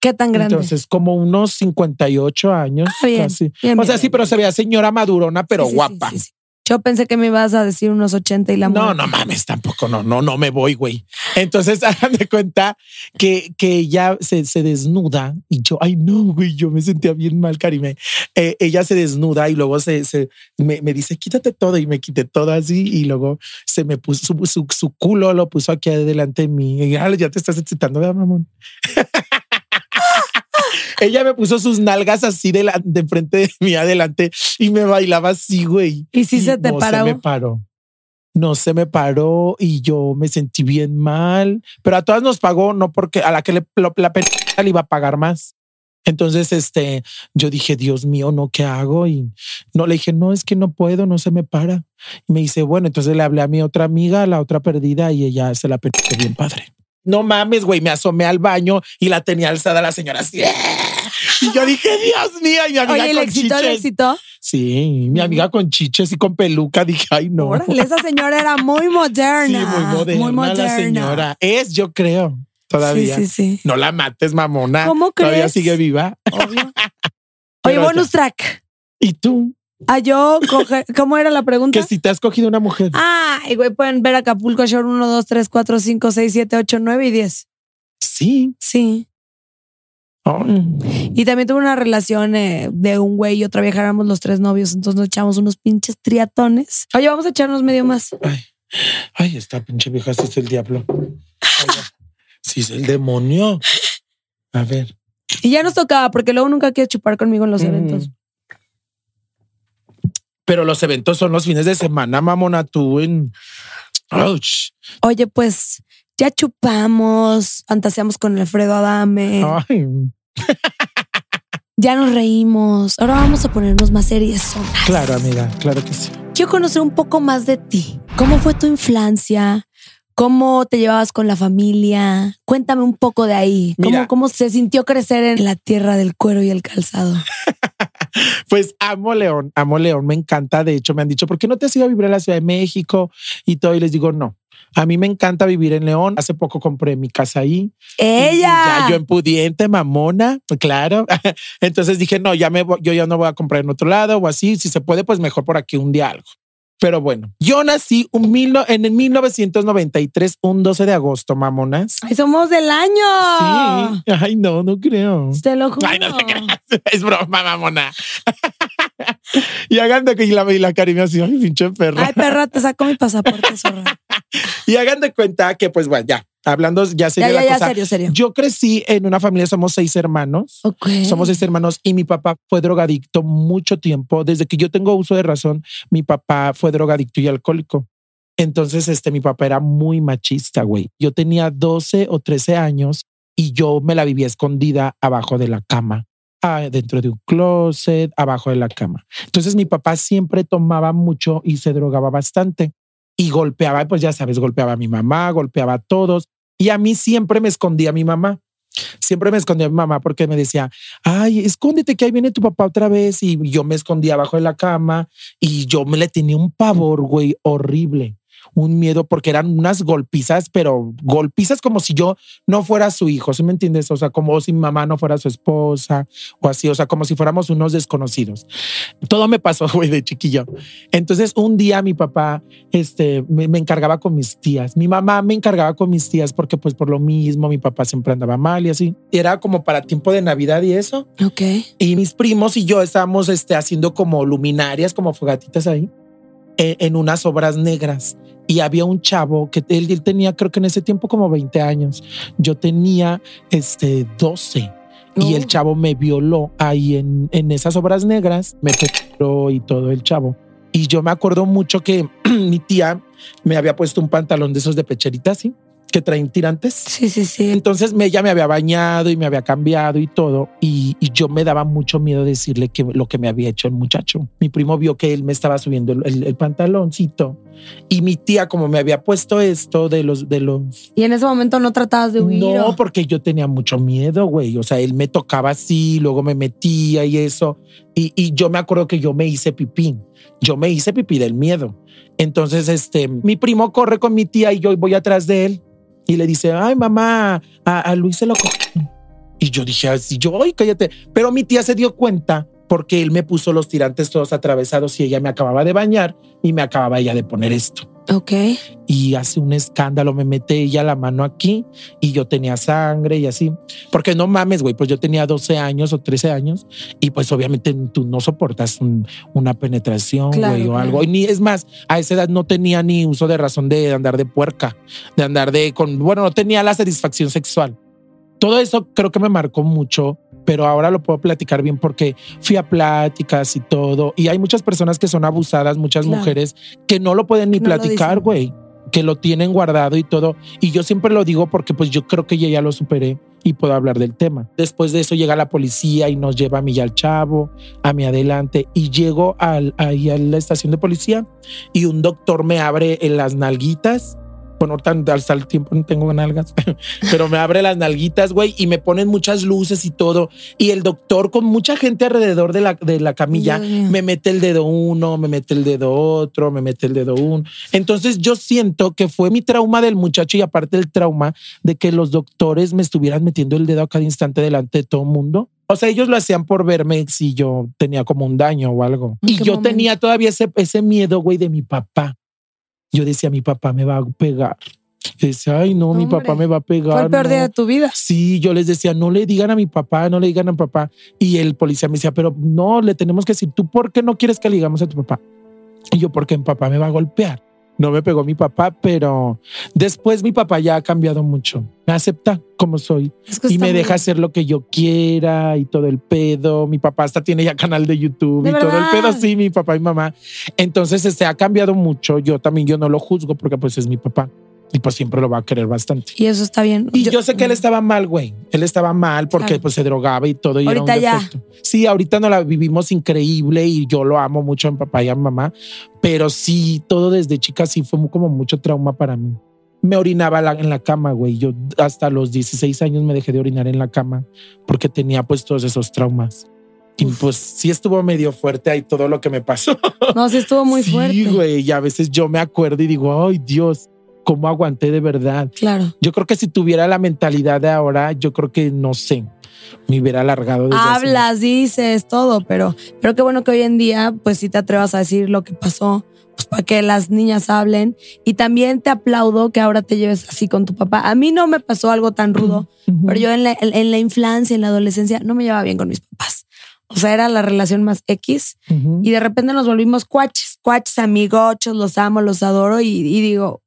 [SPEAKER 1] ¿Qué tan grande?
[SPEAKER 2] Entonces, como unos 58 años.
[SPEAKER 1] Ah, bien,
[SPEAKER 2] casi.
[SPEAKER 1] bien,
[SPEAKER 2] o sea,
[SPEAKER 1] bien,
[SPEAKER 2] sí, pero se veía señora madurona, pero
[SPEAKER 1] Sí, sí, sí,
[SPEAKER 2] guapa.
[SPEAKER 1] sí. Yo pensé que me ibas a decir unos 80 y la
[SPEAKER 2] No,
[SPEAKER 1] muerte.
[SPEAKER 2] no mames, tampoco, no, no, no me voy, güey. Entonces, hagan de cuenta que, que ella se, se desnuda y yo, ay, no, güey, yo me sentía bien mal, Karime. Eh, ella se desnuda y luego se, se me, me dice, quítate todo y me quité todo así y luego se me puso su, su, su culo, lo puso aquí adelante de mí. Y ya, ya te estás excitando, ¿verdad, mamón? Ella me puso sus nalgas así de, la, de enfrente de mí adelante y me bailaba así, güey.
[SPEAKER 1] ¿Y si se te
[SPEAKER 2] no
[SPEAKER 1] paró?
[SPEAKER 2] se me paró. No se me paró y yo me sentí bien mal, pero a todas nos pagó, no porque a la que le, la pendeja le iba a pagar más. Entonces, este, yo dije, Dios mío, no, ¿qué hago? Y no le dije, no, es que no puedo, no se me para. Y me dice, bueno, entonces le hablé a mi otra amiga, la otra perdida, y ella se la perdió bien padre. No mames, güey, me asomé al baño y la tenía alzada la señora así. Y yo dije, Dios mío, y mi amiga
[SPEAKER 1] Oye, ¿el
[SPEAKER 2] con
[SPEAKER 1] éxito, el
[SPEAKER 2] chiches.
[SPEAKER 1] éxito?
[SPEAKER 2] Sí, mi amiga con chiches y con peluca. Dije, ay, no.
[SPEAKER 1] Órale, esa señora era muy
[SPEAKER 2] Sí,
[SPEAKER 1] moderna.
[SPEAKER 2] muy moderna,
[SPEAKER 1] Muy moderna.
[SPEAKER 2] la señora. Es, yo creo, todavía.
[SPEAKER 1] Sí, sí, sí.
[SPEAKER 2] No la mates, mamona.
[SPEAKER 1] ¿Cómo
[SPEAKER 2] Todavía
[SPEAKER 1] crees?
[SPEAKER 2] sigue viva.
[SPEAKER 1] Obvio. Oye, bonus track.
[SPEAKER 2] ¿Y tú?
[SPEAKER 1] A yo coger. ¿Cómo era la pregunta?
[SPEAKER 2] Que si te has cogido una mujer.
[SPEAKER 1] Ay, güey, pueden ver Acapulco Shore 1, 2, 3, 4, 5, 6, 7, 8, 9 y 10.
[SPEAKER 2] Sí.
[SPEAKER 1] Sí. Y también tuve una relación eh, de un güey y otra vieja, éramos los tres novios, entonces nos echamos unos pinches triatones. Oye, vamos a echarnos medio más.
[SPEAKER 2] Ay, ay, esta pinche vieja sí es el diablo. Sí es el demonio. A ver.
[SPEAKER 1] Y ya nos tocaba, porque luego nunca quieres chupar conmigo en los
[SPEAKER 2] Mm.
[SPEAKER 1] eventos.
[SPEAKER 2] Pero los eventos son los fines de semana, mamona, tú en. Ouch.
[SPEAKER 1] Oye, pues ya chupamos, fantaseamos con Alfredo Adame,
[SPEAKER 2] Ay,
[SPEAKER 1] ya nos reímos. Ahora vamos a ponernos más series.
[SPEAKER 2] claro, amiga, claro que sí.
[SPEAKER 1] Quiero conocer un poco más de ti. ¿Cómo fue tu infancia? ¿Cómo te llevabas con la familia? Cuéntame un poco de ahí. ¿Cómo,
[SPEAKER 2] Mira.
[SPEAKER 1] cómo se sintió crecer en la tierra del cuero y el calzado?
[SPEAKER 2] Pues amo León, amo León, me encanta. De hecho, me han dicho, ¿por qué no te has ido a vivir a la Ciudad de México? Y todo, y les digo, no. A mí me encanta vivir en León. Hace poco compré mi casa ahí.
[SPEAKER 1] ¡Ella!
[SPEAKER 2] Ya yo en pudiente, mamona, claro. Entonces dije, no, ya me voy- yo ya no voy a comprar en otro lado o así. Si se puede, pues mejor por aquí un día algo. Pero bueno, yo nací un mil no- en el 1993, un 12 de agosto, mamonas.
[SPEAKER 1] ¡Ay, somos del año!
[SPEAKER 2] Sí. Ay, no, no creo.
[SPEAKER 1] Te lo juro.
[SPEAKER 2] Ay, no te creas. Es broma, mamona. y hagan de que y la, y la Cari me así, ay, pinche perra.
[SPEAKER 1] Ay, perra, te saco mi pasaporte, zorra.
[SPEAKER 2] Y hagan de cuenta que, pues bueno, ya, hablando ya sería
[SPEAKER 1] ya,
[SPEAKER 2] la
[SPEAKER 1] ya,
[SPEAKER 2] cosa.
[SPEAKER 1] serio, serio.
[SPEAKER 2] Yo crecí en una familia, somos seis hermanos.
[SPEAKER 1] Ok.
[SPEAKER 2] Somos seis hermanos y mi papá fue drogadicto mucho tiempo. Desde que yo tengo uso de razón, mi papá fue drogadicto y alcohólico. Entonces, este, mi papá era muy machista, güey. Yo tenía 12 o 13 años y yo me la vivía escondida abajo de la cama, ah, dentro de un closet, abajo de la cama. Entonces, mi papá siempre tomaba mucho y se drogaba bastante y golpeaba, pues ya sabes, golpeaba a mi mamá, golpeaba a todos y a mí siempre me escondía mi mamá. Siempre me escondía mi mamá porque me decía, ay, escóndete que ahí viene tu papá otra vez. Y yo me escondía abajo de la cama y yo me le tenía un pavor, güey, horrible. Un miedo porque eran unas golpizas, pero golpizas como si yo no fuera su hijo, ¿sí me entiendes? O sea, como si mi mamá no fuera su esposa o así, o sea, como si fuéramos unos desconocidos. Todo me pasó, güey, de chiquillo. Entonces, un día mi papá este, me, me encargaba con mis tías. Mi mamá me encargaba con mis tías porque, pues, por lo mismo, mi papá siempre andaba mal y así. Era como para tiempo de Navidad y eso.
[SPEAKER 1] Ok.
[SPEAKER 2] Y mis primos y yo estábamos este, haciendo como luminarias, como fogatitas ahí, en, en unas obras negras. Y había un chavo que él, él tenía, creo que en ese tiempo, como 20 años. Yo tenía este, 12. Y
[SPEAKER 1] Oh.
[SPEAKER 2] el chavo me violó ahí en, en esas obras negras, me penetró y todo el chavo. Y yo me acuerdo mucho que mi tía me había puesto un pantalón de esos de pecherita, así, que traen tirantes.
[SPEAKER 1] Sí, sí, sí.
[SPEAKER 2] Entonces me, ella me había bañado y me había cambiado y todo. Y, y yo me daba mucho miedo decirle que lo que me había hecho el muchacho. Mi primo vio que él me estaba subiendo el, el- el pantaloncito. Y mi tía, como me había puesto esto de los, de los
[SPEAKER 1] Y en ese momento no tratabas de huir.
[SPEAKER 2] no,
[SPEAKER 1] o-
[SPEAKER 2] porque yo tenía mucho miedo, güey. O sea, él me tocaba así, luego me metía y eso. Y, y yo me acuerdo que yo me hice pipí. Yo me hice pipí del miedo. Entonces, este, mi primo corre con mi tía y yo voy atrás de él y le dice, ay, mamá, a, a Luis se lo. Y yo dije así, yo, ay, cállate. Pero mi tía se dio cuenta porque él me puso los tirantes todos atravesados y ella me acababa de bañar y me acababa ella de poner esto
[SPEAKER 1] Ok.
[SPEAKER 2] y hace un escándalo, me mete ella la mano aquí y yo tenía sangre y así. Porque no mames, güey, pues yo tenía 12 años o 13 años y pues obviamente tú no soportas un- una penetración,
[SPEAKER 1] Claro,
[SPEAKER 2] güey, o
[SPEAKER 1] claro.
[SPEAKER 2] algo. Y ni es más, a esa edad no tenía ni uso de razón de andar de puerca, de andar de con, bueno, no tenía la satisfacción sexual. Todo eso creo que me marcó mucho, pero ahora lo puedo platicar bien porque fui a pláticas y todo. Y hay muchas personas que son abusadas, muchas
[SPEAKER 1] Claro.
[SPEAKER 2] mujeres que no lo pueden ni
[SPEAKER 1] no
[SPEAKER 2] platicar, güey, que lo tienen guardado y todo. Y yo siempre lo digo porque pues yo creo que yo ya lo superé y puedo hablar del tema. Después de eso llega la policía y nos lleva a mí y al chavo, a mí adelante. Y llego al, ahí a la estación de policía y un doctor me abre en las nalguitas Bueno, tan, hasta el tiempo no tengo nalgas, pero me abre las nalguitas, güey, y me ponen muchas luces y todo. Y el doctor con mucha gente alrededor de la, de la camilla me mete el dedo uno, me mete el dedo otro, me mete el dedo uno. Entonces yo siento que fue mi trauma del muchacho y aparte el trauma de que los doctores me estuvieran metiendo el dedo a cada instante delante de todo el mundo. O sea, ellos lo hacían por verme si yo tenía como un daño o algo.
[SPEAKER 1] ¿En
[SPEAKER 2] Y yo
[SPEAKER 1] momento?
[SPEAKER 2] tenía todavía ese, ese miedo, güey, de mi papá. Yo decía, mi papá me va a pegar. Yo decía, ay, no, mi papá me va a pegar.
[SPEAKER 1] Fue el peor
[SPEAKER 2] no".
[SPEAKER 1] día de tu vida.
[SPEAKER 2] Sí, yo les decía, no le digan a mi papá, no le digan a mi papá. Y el policía me decía, pero no, le tenemos que decir, ¿tú por qué no quieres que le digamos a tu papá? Y yo, porque mi papá me va a golpear. No me pegó mi papá, pero después mi papá ya ha cambiado mucho. Me acepta como soy
[SPEAKER 1] Es que
[SPEAKER 2] y me deja
[SPEAKER 1] bien.
[SPEAKER 2] hacer lo que yo quiera y todo el pedo. Mi papá hasta tiene ya canal de YouTube
[SPEAKER 1] ¿De
[SPEAKER 2] y todo el pedo. Sí, mi papá y mamá. Entonces, este ha cambiado mucho. Yo también, yo no lo juzgo porque pues es mi papá y pues siempre lo va a querer bastante.
[SPEAKER 1] Y eso está bien.
[SPEAKER 2] Y yo, sé que él estaba mal, güey. Él estaba mal porque
[SPEAKER 1] Claro.
[SPEAKER 2] pues se drogaba y todo. Y
[SPEAKER 1] Ahorita
[SPEAKER 2] era un
[SPEAKER 1] ya.
[SPEAKER 2] defecto. Sí, ahorita no la vivimos increíble y yo lo amo mucho a mi papá y a mi mamá. Pero sí, todo desde chica sí fue como mucho trauma para mí. Me orinaba la- en la cama, güey. Yo hasta los 16 años me dejé de orinar en la cama porque tenía pues todos esos traumas. Y pues sí estuvo medio fuerte ahí todo lo que me pasó.
[SPEAKER 1] No, sí estuvo muy
[SPEAKER 2] sí,
[SPEAKER 1] fuerte.
[SPEAKER 2] güey. Y a veces yo me acuerdo y digo, ay Dios, cómo aguanté de verdad.
[SPEAKER 1] Claro.
[SPEAKER 2] Yo creo que si tuviera la mentalidad de ahora, yo creo que no sé, me hubiera alargado. Desde hace
[SPEAKER 1] Hablas, dices todo, pero, pero qué bueno que hoy en día, pues sí te atrevas a decir lo que pasó, pues para que las niñas hablen. Y también te aplaudo que ahora te lleves así con tu papá. A mí no me pasó algo tan rudo, pero yo en la, en, la infancia, en la adolescencia, no me llevaba bien con mis papás. O sea, era la relación más X. Y de repente nos volvimos cuaches, cuaches, amigochos, los amo, los adoro y, y digo,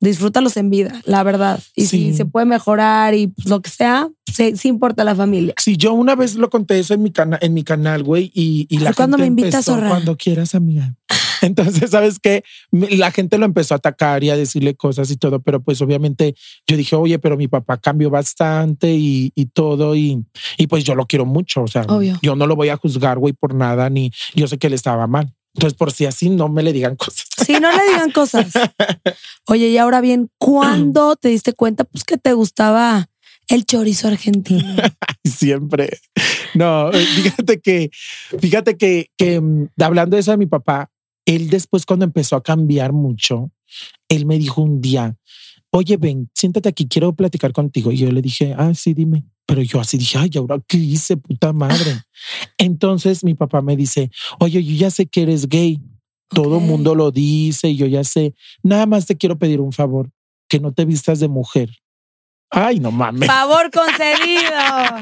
[SPEAKER 1] disfrútalos en vida, la verdad. Y
[SPEAKER 2] Sí.
[SPEAKER 1] si se puede mejorar y pues, lo que sea, sí, sí importa la familia.
[SPEAKER 2] Sí, yo una vez lo conté eso en mi, cana en mi canal, güey, y, y la
[SPEAKER 1] Ay, ¿cuándo
[SPEAKER 2] gente
[SPEAKER 1] me invitas?
[SPEAKER 2] Cuando quieras, amiga. Entonces, ¿sabes qué? La gente lo empezó a atacar y a decirle cosas y todo, pero pues obviamente yo dije, oye, pero mi papá cambió bastante y, y todo, y, y pues yo lo quiero mucho, o sea,
[SPEAKER 1] Obvio.
[SPEAKER 2] yo no lo voy a juzgar, güey, por nada, ni yo sé que él estaba mal. Entonces, por si así no me le digan cosas.
[SPEAKER 1] Sí, no le digan cosas. Oye, y ahora bien, ¿cuándo te diste cuenta pues que te gustaba el chorizo argentino?
[SPEAKER 2] siempre. No, fíjate que, fíjate que, que mm, hablando de eso de mi papá, él después cuando empezó a cambiar mucho, él me dijo un día, oye, ven, siéntate aquí, quiero platicar contigo. Y yo le dije, ah, sí, dime. Pero yo así dije, ay, ahora qué hice, puta madre. Entonces mi papá me dice, oye, yo ya sé que eres gay. Todo
[SPEAKER 1] Ok.
[SPEAKER 2] el mundo lo dice, yo ya sé. Nada más te quiero pedir un favor, que no te vistas de mujer. Ay, no mames.
[SPEAKER 1] Favor concedido.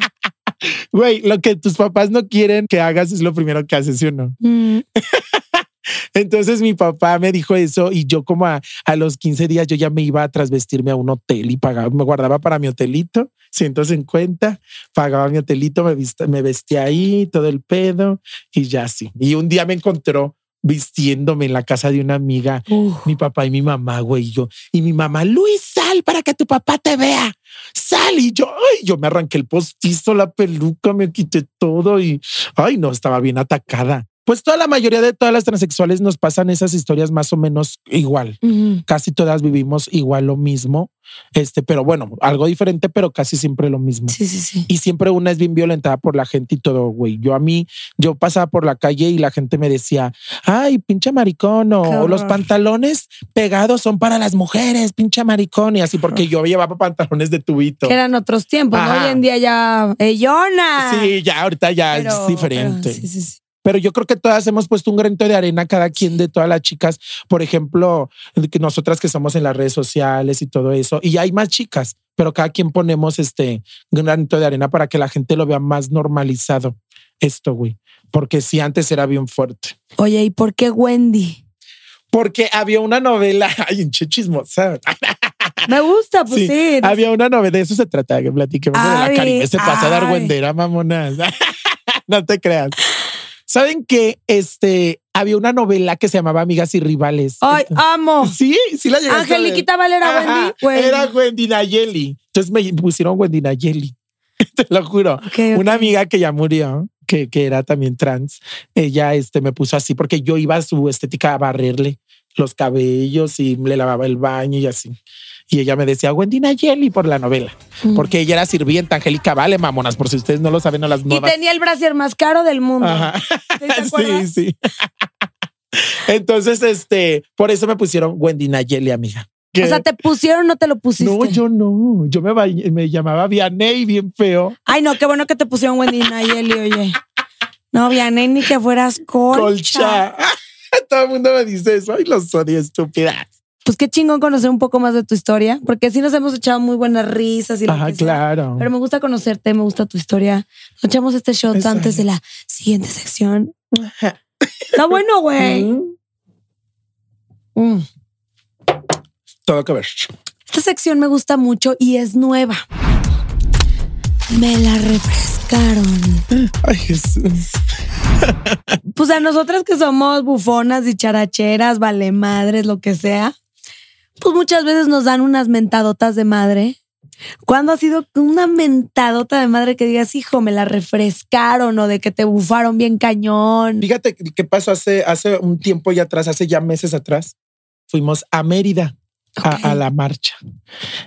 [SPEAKER 2] Güey, lo que tus papás no quieren que hagas es lo primero que haces, ¿sí o no?
[SPEAKER 1] Mm,
[SPEAKER 2] Entonces mi papá me dijo eso y yo como a, a los 15 días yo ya me iba a trasvestirme a un hotel y pagaba, me guardaba para mi hotelito, 150, pagaba mi hotelito, me, vista- me vestía ahí, todo el pedo y ya sí. Y un día me encontró vistiéndome en la casa de una amiga mi papá y mi mamá, güey, y yo. Y mi mamá, Luis, sal para que tu papá te vea. Sal. Y yo, ay, yo me arranqué el postizo, la peluca, me quité todo y, ay, no, estaba bien atacada. Pues toda la mayoría de todas las transexuales nos pasan esas historias más o menos igual. Casi todas vivimos igual lo mismo. Este, pero bueno, algo diferente, pero casi siempre lo mismo.
[SPEAKER 1] Sí, sí, sí.
[SPEAKER 2] Y siempre una es bien violentada por la gente y todo, güey. Yo a mí, yo pasaba por la calle y la gente me decía, ay, pinche maricón, o, los pantalones pegados son para las mujeres, pinche maricón, y así, porque yo llevaba pantalones de tubito.
[SPEAKER 1] Que eran otros tiempos, ¿no? Hoy en día ya. ¡Eh, Yona!
[SPEAKER 2] Sí, ya, ahorita ya
[SPEAKER 1] Pero-
[SPEAKER 2] es diferente.
[SPEAKER 1] pero sí, sí, sí.
[SPEAKER 2] Pero yo creo que todas hemos puesto un granito de arena, cada quien de todas las chicas. Por ejemplo, que nosotras que estamos en las redes sociales y todo eso, y hay más chicas, pero cada quien ponemos este granito de arena para que la gente lo vea más normalizado. Esto, güey. Porque sí, antes era bien fuerte.
[SPEAKER 1] Oye, ¿y por qué Wendy?
[SPEAKER 2] Porque había una novela, ay, un chismosa.
[SPEAKER 1] Me gusta, pues sí.
[SPEAKER 2] Sí, Había una novela, de eso se trata, que platiquemos de la
[SPEAKER 1] Ay,
[SPEAKER 2] Karime. Se pasa a dar güendera, mamona. no te creas. ¿Saben que este había una novela que se llamaba Amigas y Rivales?
[SPEAKER 1] Ay, amo.
[SPEAKER 2] Sí, sí la llegaste.
[SPEAKER 1] Angeliquita Valera, Wendy. Wendy.
[SPEAKER 2] Era Wendy Nayeli. Entonces me pusieron Wendy Nayeli. Te lo juro. Una amiga que ya murió, que, que era también trans, ella este, me puso así porque yo iba a su estética a barrerle. Los cabellos y le lavaba el baño y así. Y ella me decía Wendy Nayeli por la novela, porque ella era sirvienta, Angélica Vale, mamonas, por si ustedes no lo saben, a las
[SPEAKER 1] Y
[SPEAKER 2] nuevas.
[SPEAKER 1] tenía el brasier más caro del mundo.
[SPEAKER 2] Ajá.
[SPEAKER 1] ¿Sí?
[SPEAKER 2] Sí. Entonces, este, por eso me pusieron Wendy Nayeli, amiga.
[SPEAKER 1] O sea, ¿te pusieron o no te lo pusiste?
[SPEAKER 2] no, yo no. Yo me, me llamaba Vianey bien feo.
[SPEAKER 1] Ay, no, qué bueno que te pusieron Wendy Nayeli, oye. No, Vianey, ni que fueras colcha.
[SPEAKER 2] Colcha. Todo el mundo me dice eso. Ay, los odio, estúpida.
[SPEAKER 1] Pues qué chingón conocer un poco más de tu historia, porque sí nos hemos echado muy buenas risas y lo
[SPEAKER 2] Ajá,
[SPEAKER 1] que sea.
[SPEAKER 2] claro.
[SPEAKER 1] Pero me gusta conocerte, me gusta tu historia. Nos echamos este shot
[SPEAKER 2] Exacto.
[SPEAKER 1] antes de la siguiente sección. Está bueno, güey.
[SPEAKER 2] Mm,
[SPEAKER 1] Mm.
[SPEAKER 2] Todo que ver.
[SPEAKER 1] Esta sección me gusta mucho y es nueva.
[SPEAKER 4] Me la refrescaron.
[SPEAKER 2] Ay, Jesús.
[SPEAKER 1] Pues a nosotras que somos bufonas y characheras, vale madres, lo que sea, pues muchas veces nos dan unas mentadotas de madre. ¿Cuándo ha sido una mentadota de madre que digas, hijo, me la refrescaron o de que te bufaron bien cañón?
[SPEAKER 2] Fíjate qué pasó hace, hace un tiempo ya atrás, hace ya meses atrás. Fuimos a Mérida a, la marcha.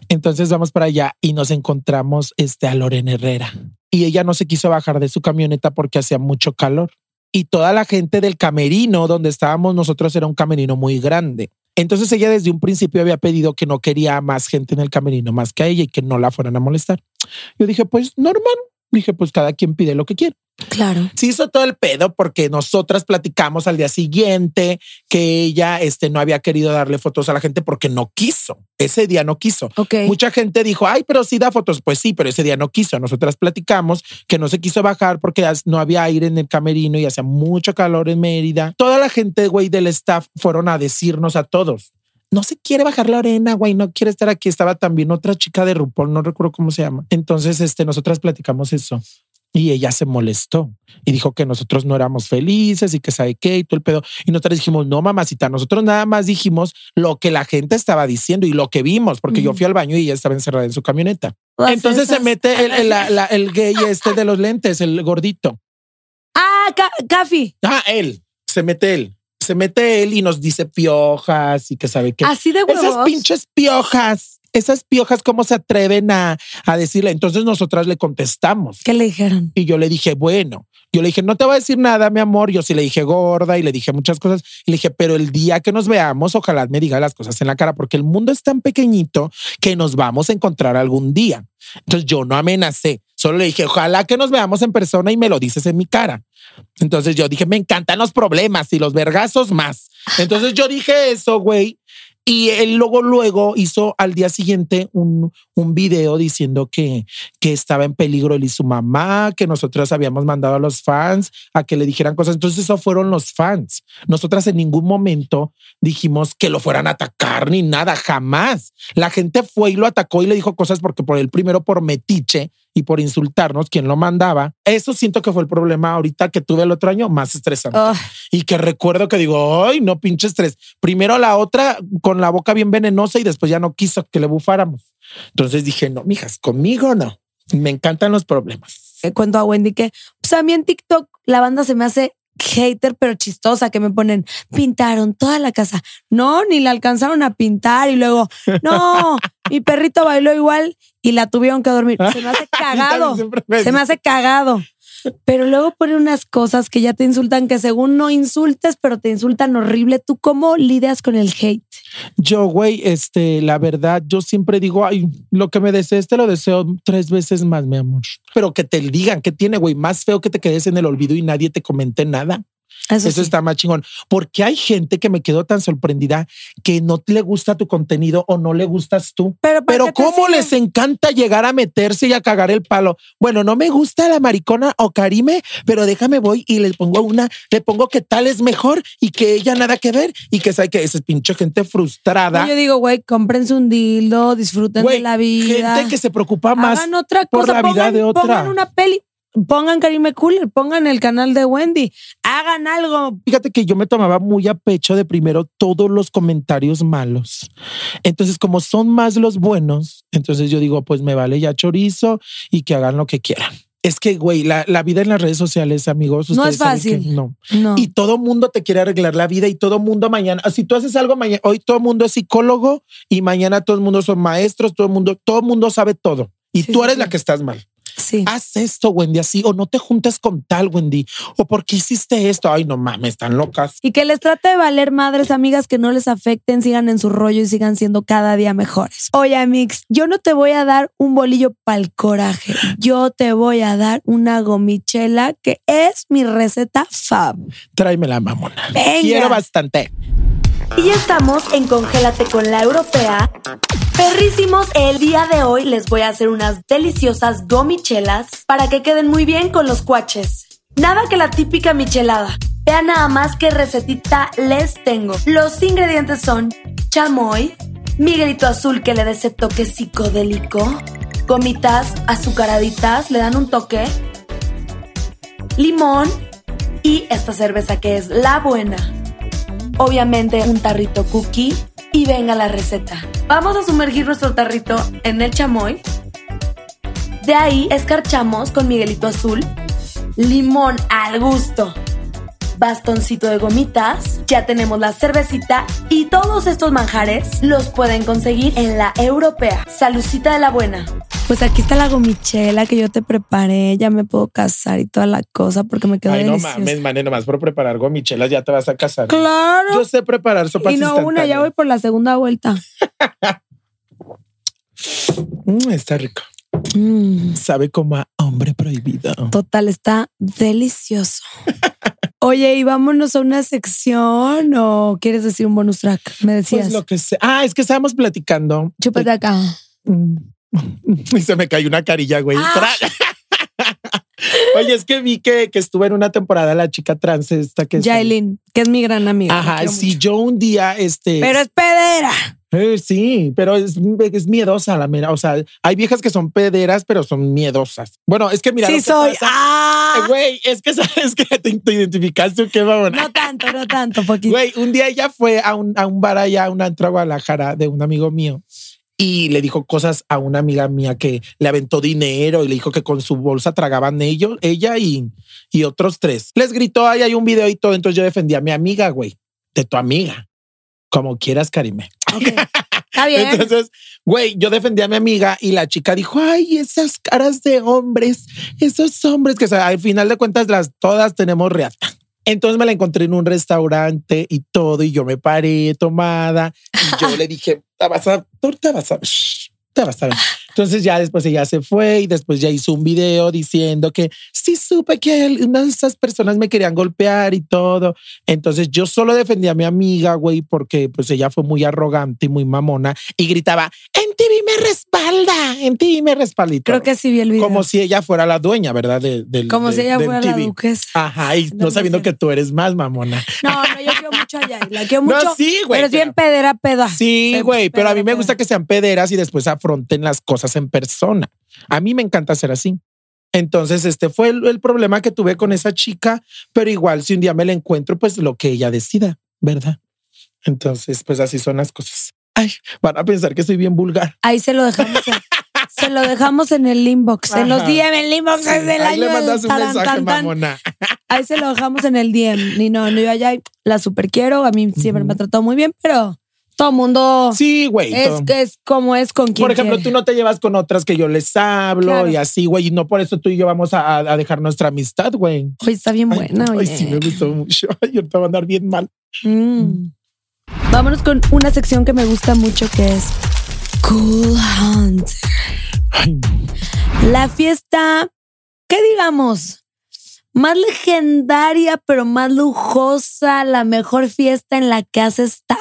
[SPEAKER 2] Entonces vamos para allá y nos encontramos este, a Lorena Herrera. Y ella no se quiso bajar de su camioneta porque hacía mucho calor. Y toda la gente del camerino donde estábamos nosotros era un camerino muy grande. Entonces ella desde un principio había pedido que no quería más gente en el camerino más que a ella y que no la fueran a molestar. Yo dije, pues normal. Dije, pues cada quien pide lo que quiere.
[SPEAKER 1] Claro.
[SPEAKER 2] Se hizo todo el pedo porque nosotras platicamos al día siguiente que ella este, no había querido darle fotos a la gente porque no quiso. Ese día no quiso. Mucha gente dijo, ay, pero sí da fotos. Pues sí, pero ese día no quiso. Nosotras platicamos que no se quiso bajar porque no había aire en el camerino y hacía mucho calor en Mérida. Toda la gente, güey, del staff fueron a decirnos a todos. No se quiere bajar Lorena, güey, no quiere estar aquí. Estaba también otra chica de RuPaul, no recuerdo cómo se llama. Entonces, este, nosotras platicamos eso. Y ella se molestó y dijo que nosotros no éramos felices y que sabe qué y todo el pedo. Y nosotros dijimos, no, mamacita, nosotros nada más dijimos lo que la gente estaba diciendo y lo que vimos, porque yo
[SPEAKER 1] Ujú.
[SPEAKER 2] fui al baño y ella estaba encerrada en su camioneta.
[SPEAKER 1] Todas
[SPEAKER 2] Entonces se mete el, el- la- la- el gay este de los lentes, el gordito.
[SPEAKER 1] Ah, Ca- Cafi.
[SPEAKER 2] Ah, él, se mete él. Se mete él y nos dice piojas y que sabe qué.
[SPEAKER 1] Así de huevos.
[SPEAKER 2] Esas pinches piojas, esas piojas, ¿cómo se atreven a, a decirle? Entonces nosotras le contestamos.
[SPEAKER 1] ¿Qué le dijeron?
[SPEAKER 2] Y yo le dije, bueno, yo le dije, no te voy a decir nada, mi amor. Yo sí le dije gorda y le dije muchas cosas. Y le dije, pero el día que nos veamos, ojalá me diga las cosas en la cara, porque el mundo es tan pequeñito que nos vamos a encontrar algún día. Entonces yo no amenacé, solo le dije, ojalá que nos veamos en persona y me lo dices en mi cara. Entonces yo dije, me encantan los problemas y los vergazos más. Entonces yo dije eso, güey. Y él luego, luego hizo al día siguiente un, un video diciendo que, que estaba en peligro él y su mamá, que nosotros habíamos mandado a los fans a que le dijeran cosas. Entonces, eso fueron los fans. Nosotras en ningún momento dijimos que lo fueran a atacar ni nada, jamás. La gente fue y lo atacó y le dijo cosas porque por el primero por metiche y por insultarnos, quien lo mandaba. Eso siento que fue el problema ahorita que tuve el otro año más estresante.
[SPEAKER 1] Oh,
[SPEAKER 2] Y que recuerdo que digo, ay, no pinche estrés. Primero la otra con la boca bien venenosa y después ya no quiso que le bufáramos. Entonces dije, no, mijas, conmigo no. Me encantan los problemas.
[SPEAKER 1] le cuento a Wendy que pues a mí en TikTok la banda se me hace hater pero chistosa que me ponen pintaron toda la casa no ni la alcanzaron a pintar y luego no mi perrito bailó igual y la tuvieron que dormir se me hace cagado se me hace cagado pero luego ponen unas cosas que ya te insultan que según no insultes pero te insultan horrible tú cómo lidias con el hate
[SPEAKER 2] Yo, güey, este, la verdad, yo siempre digo, ay, lo que me desees te lo deseo tres veces más, mi amor. Pero que te digan que tiene, güey, más feo que te quedes en el olvido y nadie te comente nada.
[SPEAKER 1] Eso,
[SPEAKER 2] Eso
[SPEAKER 1] sí.
[SPEAKER 2] está más chingón. Porque hay gente que me quedó tan sorprendida que no le gusta tu contenido o no le gustas tú.
[SPEAKER 1] pero, ¿para
[SPEAKER 2] Pero
[SPEAKER 1] qué te
[SPEAKER 2] cómo
[SPEAKER 1] siguen?
[SPEAKER 2] les encanta llegar a meterse y a cagar el palo. Bueno, no me gusta la maricona o Karime, pero déjame voy y le pongo una, le pongo que tal es mejor y que ella nada que ver y que sabe que esa es pinche gente frustrada.
[SPEAKER 1] yo digo güey cómprense un dildo disfruten
[SPEAKER 2] Güey,
[SPEAKER 1] de la vida
[SPEAKER 2] gente que se preocupa más
[SPEAKER 1] Hagan otra
[SPEAKER 2] por
[SPEAKER 1] cosa,
[SPEAKER 2] la vida de otra.
[SPEAKER 1] Pongan una peli, pongan Karime Cooler, pongan el canal de Wendy, hagan algo.
[SPEAKER 2] Fíjate que yo me tomaba muy a pecho de primero todos los comentarios malos. Entonces, como son más los buenos, entonces yo digo, pues me vale ya chorizo y que hagan lo que quieran. Es que, güey, la, la vida en las redes sociales, amigos.
[SPEAKER 1] No es fácil.
[SPEAKER 2] no.
[SPEAKER 1] No.
[SPEAKER 2] Y todo mundo te quiere arreglar la vida y todo mundo mañana, si tú haces algo mañana, hoy todo mundo es psicólogo y mañana todo el mundo son maestros, todo el mundo, todo el mundo sabe todo. Y
[SPEAKER 1] Sí,
[SPEAKER 2] tú eres
[SPEAKER 1] sí.
[SPEAKER 2] la que estás mal.
[SPEAKER 1] Sí.
[SPEAKER 2] Haz esto, Wendy, así, o no te juntes con tal, Wendy, o por qué hiciste esto. Ay, no mames, están locas.
[SPEAKER 1] Y que les trate de valer madres, amigas, que no les afecten, sigan en su rollo y sigan siendo cada día mejores. Oye, Mix, yo no te voy a dar un bolillo pa'l coraje. Yo te voy a dar una gomichela que es mi receta fab.
[SPEAKER 2] Tráemela, mamona.
[SPEAKER 1] Venga.
[SPEAKER 2] Quiero bastante.
[SPEAKER 1] Y ya estamos en Congélate con la Europea. Perrísimos, el día de hoy les voy a hacer unas deliciosas gomichelas para que queden muy bien con los cuaches. Nada que la típica michelada. Vean nada más qué recetita les tengo. Los ingredientes son chamoy, miguelito azul que le dé ese toque psicodélico, gomitas azucaraditas, le dan un toque, limón y esta cerveza que es la buena obviamente un tarrito cookie y venga la receta. Vamos a sumergir nuestro tarrito en el chamoy. De ahí escarchamos con Miguelito Azul, limón al gusto, bastoncito de gomitas, ya tenemos la cervecita y todos estos manjares los pueden conseguir en la europea. Salucita de la buena. Pues aquí está la gomichela que yo te preparé, ya me puedo casar y toda la cosa porque me quedó
[SPEAKER 2] Ay, no
[SPEAKER 1] deliciosa.
[SPEAKER 2] mames, mane, nomás por preparar gomichelas ya te vas a casar.
[SPEAKER 1] Claro.
[SPEAKER 2] Yo sé preparar sopas
[SPEAKER 1] Y no una, ya voy por la segunda vuelta.
[SPEAKER 2] Mm, está rico.
[SPEAKER 1] Mm,
[SPEAKER 2] Sabe como a hombre prohibido.
[SPEAKER 1] total, está delicioso. Oye, y vámonos a una sección o quieres decir un bonus track? Me decías.
[SPEAKER 2] Pues lo que sé. Ah, es que estábamos platicando.
[SPEAKER 1] Chúpate acá.
[SPEAKER 2] Mm. Y se me cayó una carilla, güey.
[SPEAKER 1] Ah.
[SPEAKER 2] Oye, es que vi que, que estuve en una temporada la chica trans esta que es-
[SPEAKER 1] Yailin, que es mi gran amiga.
[SPEAKER 2] Ajá, sí,
[SPEAKER 1] mucho.
[SPEAKER 2] yo un día, este.
[SPEAKER 1] Pero es pedera.
[SPEAKER 2] Eh, sí, pero es, es miedosa la mera. O sea, hay viejas que son pederas, pero son miedosas. Bueno, es que mira.
[SPEAKER 1] sí
[SPEAKER 2] que
[SPEAKER 1] soy.
[SPEAKER 2] pasa-
[SPEAKER 1] Ah.
[SPEAKER 2] Güey, es que sabes que te, te identificaste o qué, mamona.
[SPEAKER 1] No tanto, no tanto, poquito.
[SPEAKER 2] Güey, un día ella fue a un, a un bar allá, a una antro a Guadalajara de un amigo mío y le dijo cosas a una amiga mía que le aventó dinero y le dijo que con su bolsa tragaban ellos, ella y, y otros tres. Les gritó, ahí hay un video y todo. Entonces yo defendí a mi amiga, güey, de tu amiga. Como quieras, Karime.
[SPEAKER 1] Ok. Está bien.
[SPEAKER 2] Entonces, güey, yo defendí a mi amiga y la chica dijo, ay, esas caras de hombres, esos hombres que o sea, al final de cuentas las todas tenemos reata. Entonces me la encontré en un restaurante y todo, y yo me paré tomada y yo le dije, te vas a, te vas a, te vas a ver. Entonces ya después ella se fue y después ya hizo un video diciendo que sí supe que unas de esas personas me querían golpear y todo. Entonces yo solo defendí a mi amiga, güey, porque pues ella fue muy arrogante y muy mamona y gritaba, en TV me respalda, en TV me respalda.
[SPEAKER 1] Creo que sí vi el video.
[SPEAKER 2] Como si ella fuera la dueña, ¿verdad? De, del-
[SPEAKER 1] Como
[SPEAKER 2] de-
[SPEAKER 1] si ella fuera la
[SPEAKER 2] MTV.
[SPEAKER 1] duquesa.
[SPEAKER 2] Ajá, y no
[SPEAKER 1] No,
[SPEAKER 2] sabiendo que tú eres más mamona.
[SPEAKER 1] No, no, yo quiero mucho a. La quiero
[SPEAKER 2] No,
[SPEAKER 1] mucho.
[SPEAKER 2] sí, güey,
[SPEAKER 1] Pero es bien pedera, peda.
[SPEAKER 2] Sí, güey, pero a mí me gusta que sean pederas y después afronten las cosas en persona. A mí me encanta ser así. Entonces, este fue el, el problema que tuve con esa chica, pero igual si un día me la encuentro, pues lo que ella decida, ¿verdad? Entonces, pues así son las cosas. Ay, van a pensar que soy bien vulgar.
[SPEAKER 1] Ahí se lo dejamos. en- se lo dejamos en el inbox. En los
[SPEAKER 2] Ajá.
[SPEAKER 1] DM, el inbox es del
[SPEAKER 2] Ahí
[SPEAKER 1] año.
[SPEAKER 2] le mandas un
[SPEAKER 1] taran,
[SPEAKER 2] mensaje,
[SPEAKER 1] tan, tan.
[SPEAKER 2] mamona.
[SPEAKER 1] Ahí se lo dejamos en el DM. Ni no, no, yo allá la super quiero. A mí siempre me ha tratado muy bien, pero todo mundo
[SPEAKER 2] Sí, güey.
[SPEAKER 1] es como es con quien
[SPEAKER 2] Por ejemplo,
[SPEAKER 1] quiere.
[SPEAKER 2] tú no te llevas con otras que yo les hablo
[SPEAKER 1] Claro.
[SPEAKER 2] y así, güey, y no por eso tú y yo vamos a, a dejar nuestra amistad, güey.
[SPEAKER 1] Oye, está bien
[SPEAKER 2] Ay,
[SPEAKER 1] buena,
[SPEAKER 2] Ay,
[SPEAKER 1] oye.
[SPEAKER 2] sí, me gustó mucho. Ay, ahorita va a andar bien mal.
[SPEAKER 1] Mm. Vámonos con una sección que me gusta mucho que es Cool Hunt.
[SPEAKER 2] Ay,
[SPEAKER 1] La fiesta, ¿qué digamos? Más legendaria, pero más lujosa, la mejor fiesta en la que has estado.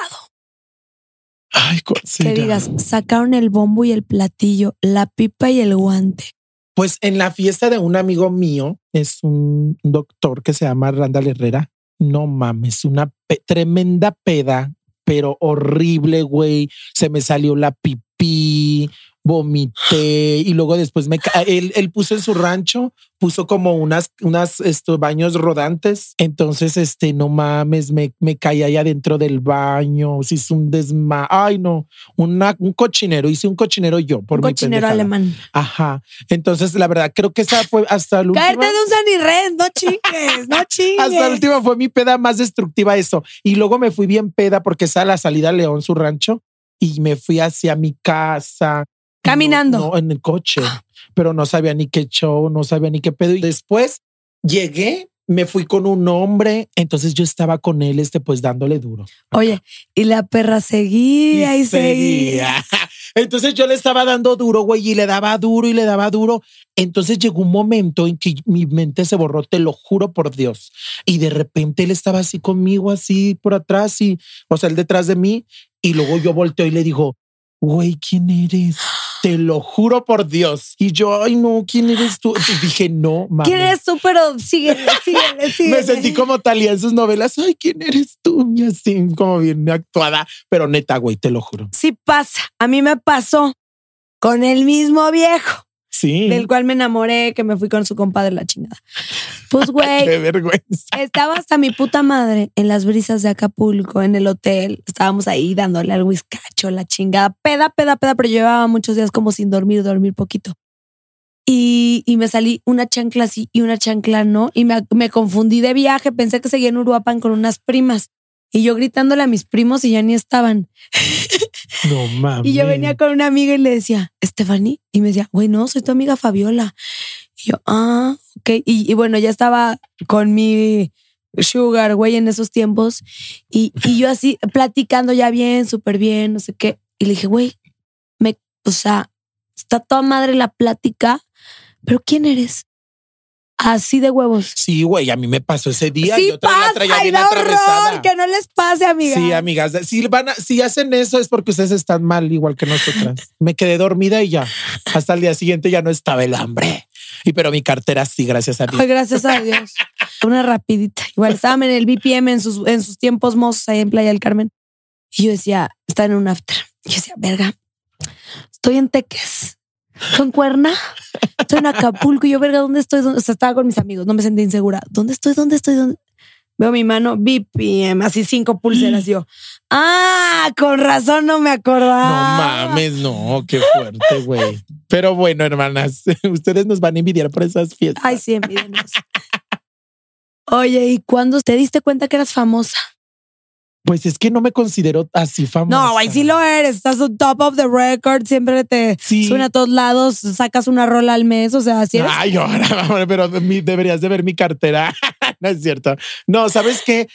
[SPEAKER 2] ay, ¿cuál
[SPEAKER 1] Que
[SPEAKER 2] será?
[SPEAKER 1] digas, sacaron el bombo y el platillo, la pipa y el guante.
[SPEAKER 2] Pues en la fiesta de un amigo mío, es un doctor que se llama Randall Herrera. No mames, una pe- tremenda peda, pero horrible, güey. Se me salió la pipí, vomité y luego después me él, él puso en su rancho, puso como unas, unas estos baños rodantes. Entonces, este, no mames, me, me caí allá dentro del baño, se hizo un desma. Ay, no, una, un cochinero, hice un cochinero yo por
[SPEAKER 1] Un
[SPEAKER 2] mi
[SPEAKER 1] cochinero
[SPEAKER 2] pendejada.
[SPEAKER 1] alemán.
[SPEAKER 2] Ajá. Entonces, la verdad, creo que esa fue hasta el último.
[SPEAKER 1] Cállate de un sanirres, no chingues, no chingues.
[SPEAKER 2] Hasta la última fue mi peda más destructiva eso. Y luego me fui bien peda porque estaba a la salida a León, su rancho, y me fui hacia mi casa.
[SPEAKER 1] Caminando.
[SPEAKER 2] No, no, en el coche. Pero no sabía ni qué show, no sabía ni qué pedo. Y después llegué, me fui con un hombre. Entonces yo estaba con él, este, pues dándole duro.
[SPEAKER 1] Oye, y la perra seguía y, seguía.
[SPEAKER 2] Entonces yo le estaba dando duro, güey, y le daba duro y le daba duro. Entonces llegó un momento en que mi mente se borró, te lo juro por Dios. Y de repente él estaba así conmigo, así por atrás, y, o sea, él detrás de mí. Y luego yo volteo y le digo, güey, ¿quién eres? Te lo juro por Dios. Y yo, ay, no, ¿quién eres tú? Y dije, no, mames.
[SPEAKER 1] ¿Quién eres tú? Pero síguele, síguele, síguele.
[SPEAKER 2] Me sentí como Talía en sus novelas. Ay, ¿quién eres tú? Y así, como bien actuada. Pero neta, güey, te lo juro.
[SPEAKER 1] Sí pasa. A mí me pasó con el mismo viejo
[SPEAKER 2] Sí.
[SPEAKER 1] del cual me enamoré, que me fui con su compadre la chingada. Pues, güey,
[SPEAKER 2] Qué vergüenza.
[SPEAKER 1] estaba hasta mi puta madre en las brisas de Acapulco, en el hotel. Estábamos ahí dándole al whiskacho, la chingada. Peda, peda, peda, pero llevaba muchos días como sin dormir, dormir poquito. Y, y me salí una chancla sí y una chancla no. Y me, me confundí de viaje. Pensé que seguía en Uruapan con unas primas. Y yo gritándole a mis primos y ya ni estaban.
[SPEAKER 2] No mames.
[SPEAKER 1] Y yo venía con una amiga y le decía, Stephanie. Y me decía, güey, no, soy tu amiga Fabiola. Y yo, ah, ok. Y, y bueno, ya estaba con mi sugar, güey, en esos tiempos. Y, y yo así platicando ya bien, súper bien, no sé qué. Y le dije, güey, me, o sea, está toda madre la plática, pero ¿quién eres? Así de huevos.
[SPEAKER 2] Sí, güey, a mí me pasó ese día.
[SPEAKER 1] sí
[SPEAKER 2] yo traía la traía
[SPEAKER 1] pasa y
[SPEAKER 2] bien
[SPEAKER 1] horror, que no les pase, amiga.
[SPEAKER 2] Sí, amigas. Si, van a- si hacen eso es porque ustedes están mal, igual que nosotras. me quedé dormida y ya. Hasta el día siguiente ya no estaba el hambre. Y pero mi cartera sí, gracias a Dios.
[SPEAKER 1] Ay, gracias a Dios. Una rapidita. Igual estaban en el BPM en sus, en sus tiempos mozos ahí en Playa del Carmen. Y yo decía, está en un after. Y yo decía, verga, estoy en Teques. ¿Estoy en Cuerna? Estoy en Acapulco. Y yo, verga, ¿dónde estoy? ¿Dónde? O sea, estaba con mis amigos. No me sentí insegura. ¿Dónde estoy? ¿Dónde estoy? ¿Dónde? Veo mi mano, BPM, así cinco pulseras. Yo, ah, con razón no me
[SPEAKER 2] No
[SPEAKER 1] acordaba.
[SPEAKER 2] mames, no, qué fuerte, güey. Pero bueno, hermanas, ustedes nos van a envidiar por esas fiestas.
[SPEAKER 1] Ay, sí, envídenos. Oye, ¿y cuándo te diste cuenta que eras famosa?
[SPEAKER 2] Pues es que no me considero así famosa.
[SPEAKER 1] No, güey, sí lo eres. Estás on top of the record. Siempre te
[SPEAKER 2] Sí.
[SPEAKER 1] suena a todos lados. Sacas una rola al mes. O sea, así eres.
[SPEAKER 2] Ay, ahora, pero deberías de ver mi cartera. no es cierto. No, ¿sabes qué?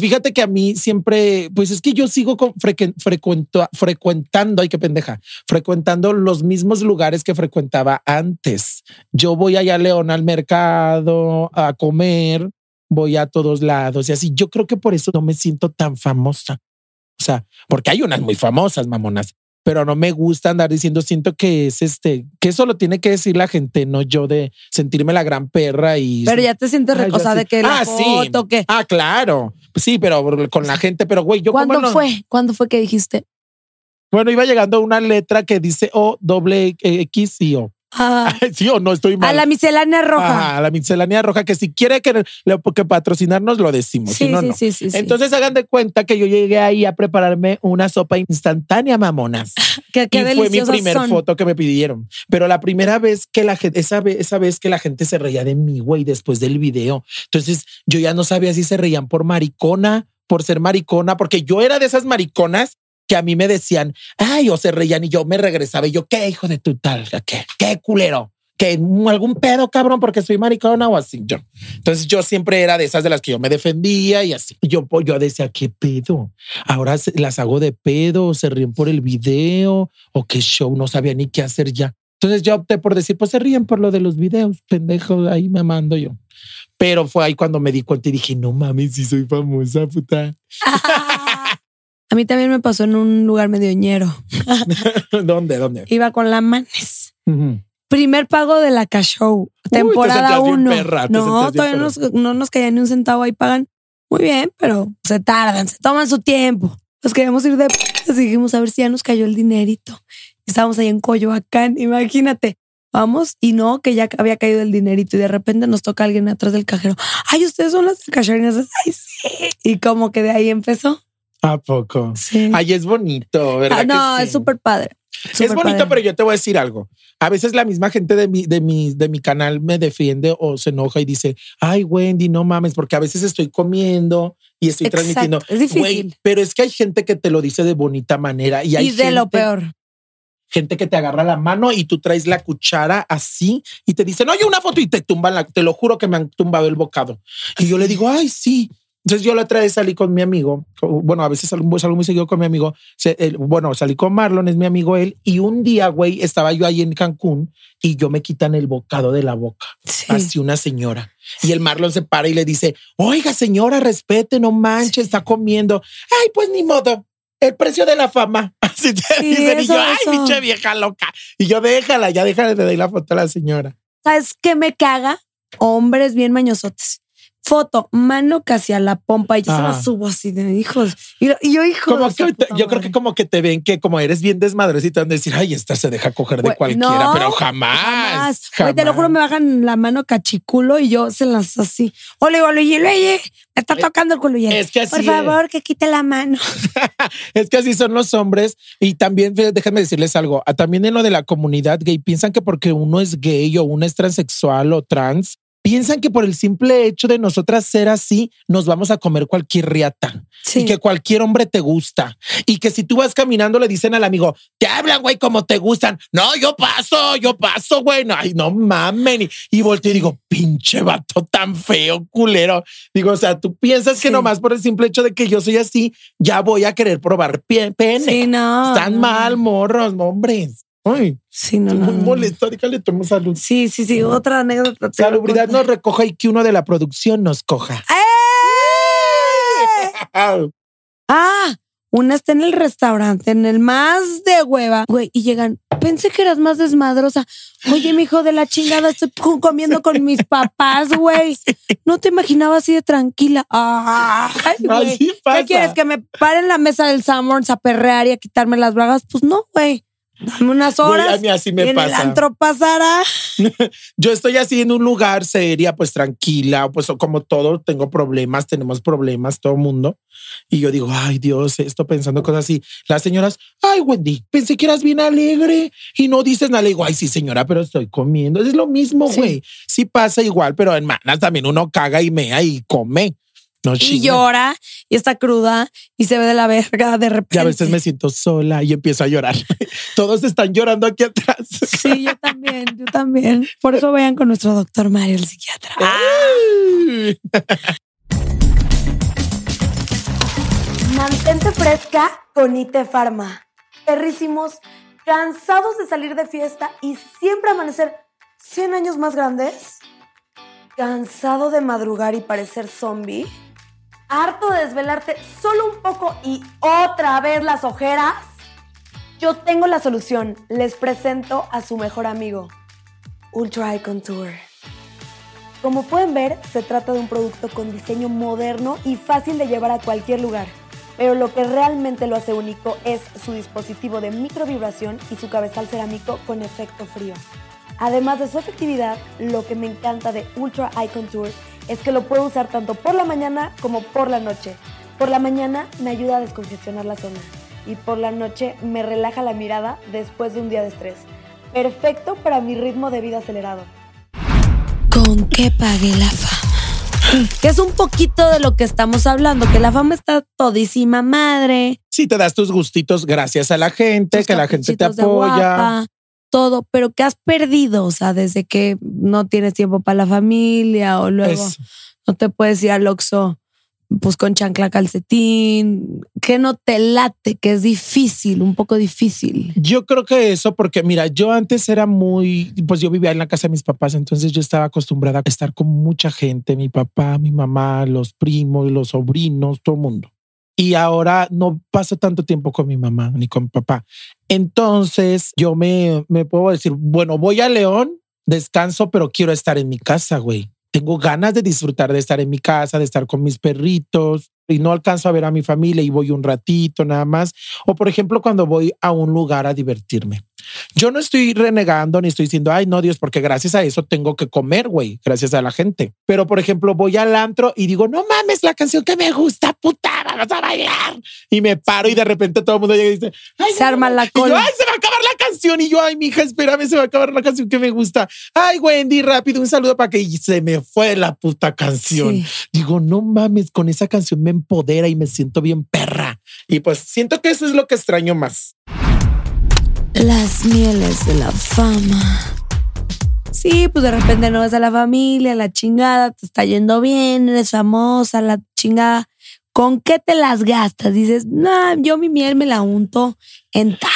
[SPEAKER 2] Fíjate que a mí siempre, pues es que yo sigo con frecuento- frecuentando, ay qué pendeja, frecuentando los mismos lugares que frecuentaba antes. Yo voy allá a León al mercado a comer, voy a todos lados y así. Yo creo que por eso no me siento tan famosa. O sea, porque hay unas muy famosas, mamonas, pero no me gusta andar diciendo, siento que es este, que eso lo tiene que decir la gente, no yo de sentirme la gran perra y.
[SPEAKER 1] Pero ya te sientes, re-
[SPEAKER 2] Ay,
[SPEAKER 1] o
[SPEAKER 2] yo
[SPEAKER 1] sea,
[SPEAKER 2] sí.
[SPEAKER 1] de que la
[SPEAKER 2] Ah, sí.
[SPEAKER 1] foto, que.
[SPEAKER 2] Ah, claro. Sí, pero con la gente, pero güey, yo
[SPEAKER 1] ¿Cuándo
[SPEAKER 2] no-
[SPEAKER 1] fue? ¿Cuándo fue que dijiste?
[SPEAKER 2] Bueno, iba llegando una letra que dice O doble X y O.
[SPEAKER 1] Ah,
[SPEAKER 2] sí o no estoy mal.
[SPEAKER 1] a la miscelánea roja.
[SPEAKER 2] Ajá, a la miscelánea roja, que si quiere que, le- que patrocinarnos, lo decimos.
[SPEAKER 1] sí,
[SPEAKER 2] si no,
[SPEAKER 1] sí,
[SPEAKER 2] no.
[SPEAKER 1] sí, sí, sí.
[SPEAKER 2] Entonces hagan de cuenta que yo llegué ahí a prepararme una sopa instantánea, mamonas.
[SPEAKER 1] qué, qué
[SPEAKER 2] y fue mi primer
[SPEAKER 1] son.
[SPEAKER 2] foto que me pidieron. Pero la primera vez que la gente, esa vez, esa vez que la gente se reía de mí, güey, después del video. Entonces yo ya no sabía si se reían por maricona, por ser maricona, porque yo era de esas mariconas que a mí me decían, ay, o se reían y yo me regresaba y yo, ¿qué hijo de tu tal? ¿Qué? ¿Qué culero? que algún pedo, cabrón, porque soy maricona o así. Yo. Entonces yo siempre era de esas de las que yo me defendía y así. Yo, yo decía, ¿qué pedo? Ahora las hago de pedo, se ríen por el video o qué show, no sabía ni qué hacer ya. Entonces yo opté por decir, pues se ríen por lo de los videos, pendejo, ahí me mando yo. Pero fue ahí cuando me di cuenta y dije, no mames, si soy famosa, puta.
[SPEAKER 1] A mí también me pasó en un lugar medio ñero.
[SPEAKER 2] ¿Dónde? ¿Dónde?
[SPEAKER 1] Iba con la manes. Primer pago de la Cash Show, temporada
[SPEAKER 2] sentías bien
[SPEAKER 1] 1.
[SPEAKER 2] perra, te
[SPEAKER 1] No, todavía nos- no nos caía ni un centavo ahí, pagan muy bien, pero se tardan, se toman su tiempo. Nos queríamos ir de p- dijimos a ver si ya nos cayó el dinerito. Estábamos ahí en Coyoacán, imagínate. Vamos, y no, que ya había caído el dinerito y de repente nos toca alguien atrás del cajero. Ay, ustedes son las cacharinas. Ay, sí. Y como que de ahí empezó.
[SPEAKER 2] ¿A poco?
[SPEAKER 1] Sí.
[SPEAKER 2] Ay, es bonito, ¿verdad?
[SPEAKER 1] Ah, no,
[SPEAKER 2] que sí?
[SPEAKER 1] es súper padre.
[SPEAKER 2] Es bonito,
[SPEAKER 1] padre.
[SPEAKER 2] pero yo te voy a decir algo. A veces la misma gente de mi, de mi, de mi canal me defiende o se enoja y dice, ay, Wendy, no mames, porque a veces estoy comiendo y estoy
[SPEAKER 1] Exacto,
[SPEAKER 2] transmitiendo.
[SPEAKER 1] es difícil.
[SPEAKER 2] Pero es que hay gente que te lo dice de bonita manera y hay
[SPEAKER 1] Y de lo
[SPEAKER 2] gente-
[SPEAKER 1] peor.
[SPEAKER 2] gente que te agarra la mano y tú traes la cuchara así y te dicen, oye, una foto y te tumban la, te lo juro que me han tumbado el bocado. Y yo le digo, ay, sí. Entonces yo la otra vez salí con mi amigo, bueno, a veces salgo, salgo muy seguido con mi amigo, bueno, salí con Marlon, es mi amigo él, y un día, güey, estaba yo ahí en Cancún y yo me quitan el bocado de la boca,
[SPEAKER 1] Sí.
[SPEAKER 2] así una señora. Y el Marlon se para y le dice, oiga, señora, respete, no manches, está comiendo. Ay, pues ni modo, el precio de la fama. Así te
[SPEAKER 1] Sí,
[SPEAKER 2] dicen, y
[SPEAKER 1] eso,
[SPEAKER 2] yo, ay,
[SPEAKER 1] eso.
[SPEAKER 2] pinche vieja loca. Y yo, déjala, ya déjale de dar la foto a la señora.
[SPEAKER 1] ¿Sabes qué me caga? Hombres bien mañosotes. Foto, mano casi a la pompa y yo se la subo así de hijos. Y, y yo, hijo.
[SPEAKER 2] Como que te- yo creo que como que te ven que como eres bien desmadrecita, van a decir, ay, esta se deja coger de cualquiera,
[SPEAKER 1] no,
[SPEAKER 2] pero jamás.
[SPEAKER 1] Güey, te lo juro, me
[SPEAKER 2] jamás.
[SPEAKER 1] bajan la mano cachiculo y yo se las así. Ole, ole, oye, oye, me está tocando el culo. Y él,
[SPEAKER 2] Es que así
[SPEAKER 1] Por
[SPEAKER 2] es.
[SPEAKER 1] favor, que quite la mano.
[SPEAKER 2] Es que así son los hombres. Y también, déjenme decirles algo. ah, También en lo de la comunidad gay, piensan que porque uno es gay o uno es transexual o trans, piensan que por el simple hecho de nosotras ser así, nos vamos a comer cualquier riata.
[SPEAKER 1] Sí.
[SPEAKER 2] Y que cualquier hombre te gusta. Y que si tú vas caminando, le dicen al amigo, te hablan, güey, como te gustan. No, yo paso, yo paso, güey. No, ay, no mamen. Y, y volteo y digo, pinche vato tan feo, culero. Digo, o sea, tú piensas que
[SPEAKER 1] Sí.
[SPEAKER 2] nomás por el simple hecho de que yo soy así, ya voy a querer probar pene.
[SPEAKER 1] Sí, no.
[SPEAKER 2] Están
[SPEAKER 1] no,
[SPEAKER 2] mal, morros, hombres. Ay,
[SPEAKER 1] Sí, no, no.
[SPEAKER 2] muy
[SPEAKER 1] no.
[SPEAKER 2] le tomo salud.
[SPEAKER 1] Sí, sí, sí. Otra anécdota.
[SPEAKER 2] Salubridad nos recoja y que uno de la producción nos coja.
[SPEAKER 1] ¡Eh! Ah, una está en el restaurante, en el más de hueva, güey, y llegan. Pensé que eras más desmadrosa. Oye, mi hijo de la chingada, estoy co- comiendo con mis papás, güey. No te imaginaba así de tranquila. Ay, güey. ¿Qué quieres? ¿Que me paren la mesa del Sanborns a perrear y a quitarme las bragas? Pues no, güey. Dame unas horas.
[SPEAKER 2] a mí así me
[SPEAKER 1] y en el
[SPEAKER 2] pasa.
[SPEAKER 1] antro pasará.
[SPEAKER 2] Yo estoy así en un lugar seria, pues tranquila, pues como todo, tengo problemas, tenemos problemas, todo mundo. Y yo digo, ay Dios, esto pensando cosas así. Las señoras, ay Wendy, pensé que eras bien alegre y no dices nada. Le digo, ay sí señora, pero estoy comiendo. Es lo mismo, güey. Sí. pasa igual, pero en manas también uno caga y mea y come. No
[SPEAKER 1] Y llora y está cruda y se ve de la verga de repente.
[SPEAKER 2] Y a veces me siento sola y empiezo a llorar. Todos están llorando aquí atrás.
[SPEAKER 1] Sí, yo también, yo también. Por eso vayan con nuestro doctor Mario, el psiquiatra.
[SPEAKER 2] Ay.
[SPEAKER 1] Mantente fresca con ITE Pharma. Perrísimos, cansados de salir de fiesta y siempre amanecer 100 años más grandes. ¿Cansado de madrugar y parecer zombie? ¿Harto de desvelarte solo un poco y otra vez las ojeras? Yo tengo la solución. Les presento a su mejor amigo, Ultra Eye Contour. Como pueden ver, se trata de un producto con diseño moderno y fácil de llevar a cualquier lugar. Pero lo que realmente lo hace único es su dispositivo de microvibración y su cabezal cerámico con efecto frío. Además de su efectividad, lo que me encanta de Ultra Eye Contour es que lo puedo usar tanto por la mañana como por la noche. Por la mañana me ayuda a descongestionar la zona y por la noche me relaja la mirada después de un día de estrés. Perfecto para mi ritmo de vida acelerado. ¿Con qué pagué la fama? Que es un poquito de lo que estamos hablando, que la fama está todísima madre.
[SPEAKER 2] Sí, te das tus gustitos gracias a la gente,
[SPEAKER 1] tus
[SPEAKER 2] que la gente te apoya.
[SPEAKER 1] Todo, pero que has perdido, o sea, desde que no tienes tiempo para la familia o luego
[SPEAKER 2] Eso.
[SPEAKER 1] no te puedes ir al Oxxo pues con chancla calcetín, que no te late, que es difícil, un poco difícil.
[SPEAKER 2] Yo creo que eso, porque mira, yo antes era muy, pues yo vivía en la casa de mis papás, entonces yo estaba acostumbrada a estar con mucha gente, mi papá, mi mamá, los primos, los sobrinos, todo el mundo. Y ahora no paso tanto tiempo con mi mamá ni con papá. Entonces yo me, me puedo decir, bueno, voy a León, descanso, pero quiero estar en mi casa, güey. Tengo ganas de disfrutar de estar en mi casa, de estar con mis perritos y no alcanzo a ver a mi familia y voy un ratito nada más. O por ejemplo, cuando voy a un lugar a divertirme. Yo no estoy renegando ni estoy diciendo, ay, no, Dios, porque gracias a eso tengo que comer, güey, gracias a la gente. Pero, por ejemplo, voy al antro y digo, no mames, la canción que me gusta, puta, vamos a bailar. Y me paro y de repente todo el mundo llega y dice, ay,
[SPEAKER 1] Se arma la
[SPEAKER 2] y yo,
[SPEAKER 1] cola.
[SPEAKER 2] ay, se va a acabar la canción. Y yo, ay, mija, espérame, se va a acabar la canción que me gusta. Ay, Wendy, rápido, un saludo para que y se me fue la puta canción.
[SPEAKER 1] Sí.
[SPEAKER 2] Digo, no mames, con esa canción me empodera y me siento bien perra. Y pues siento que eso es lo que extraño más.
[SPEAKER 1] Las mieles de la fama. Sí, pues de repente no ves a la familia, la chingada, te está yendo bien, eres famosa, la chingada. ¿Con qué te las gastas? Dices, no, yo mi miel me la unto en tal.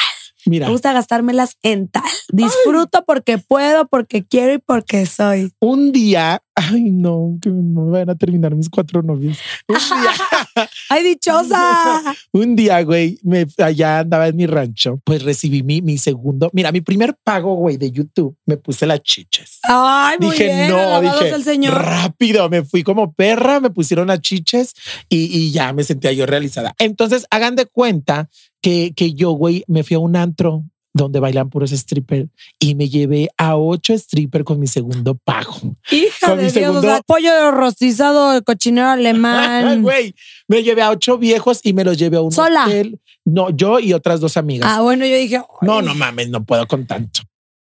[SPEAKER 2] Mira,
[SPEAKER 1] Me gusta gastármelas en tal. Disfruto porque puedo, porque quiero y porque soy.
[SPEAKER 2] un día, ay, no, que no me van a terminar mis cuatro novios. Un día,
[SPEAKER 1] ¡Ay, dichosa!
[SPEAKER 2] un día, güey, me, allá andaba en mi rancho, pues recibí mi, mi segundo, mira, mi primer pago, güey, de YouTube, me puse las chiches.
[SPEAKER 1] Ay, muy
[SPEAKER 2] dije,
[SPEAKER 1] bien,
[SPEAKER 2] no, dije,
[SPEAKER 1] al Señor.
[SPEAKER 2] rápido, me fui como perra, me pusieron las chiches y, y ya me sentía yo realizada. Entonces, hagan de cuenta que, que yo, güey, me fui a un antro donde bailan puros strippers y me llevé a ocho strippers con mi segundo pago.
[SPEAKER 1] Hija
[SPEAKER 2] Con
[SPEAKER 1] de
[SPEAKER 2] mi
[SPEAKER 1] Dios, o sea,
[SPEAKER 2] segundo-
[SPEAKER 1] pollo rostizado, cochinero alemán.
[SPEAKER 2] Güey, me llevé a ocho viejos y me los llevé a un
[SPEAKER 1] ¿Sola?
[SPEAKER 2] hotel. No, yo y otras dos amigas.
[SPEAKER 1] ah, bueno, yo dije,
[SPEAKER 2] No, no mames, no puedo con tanto.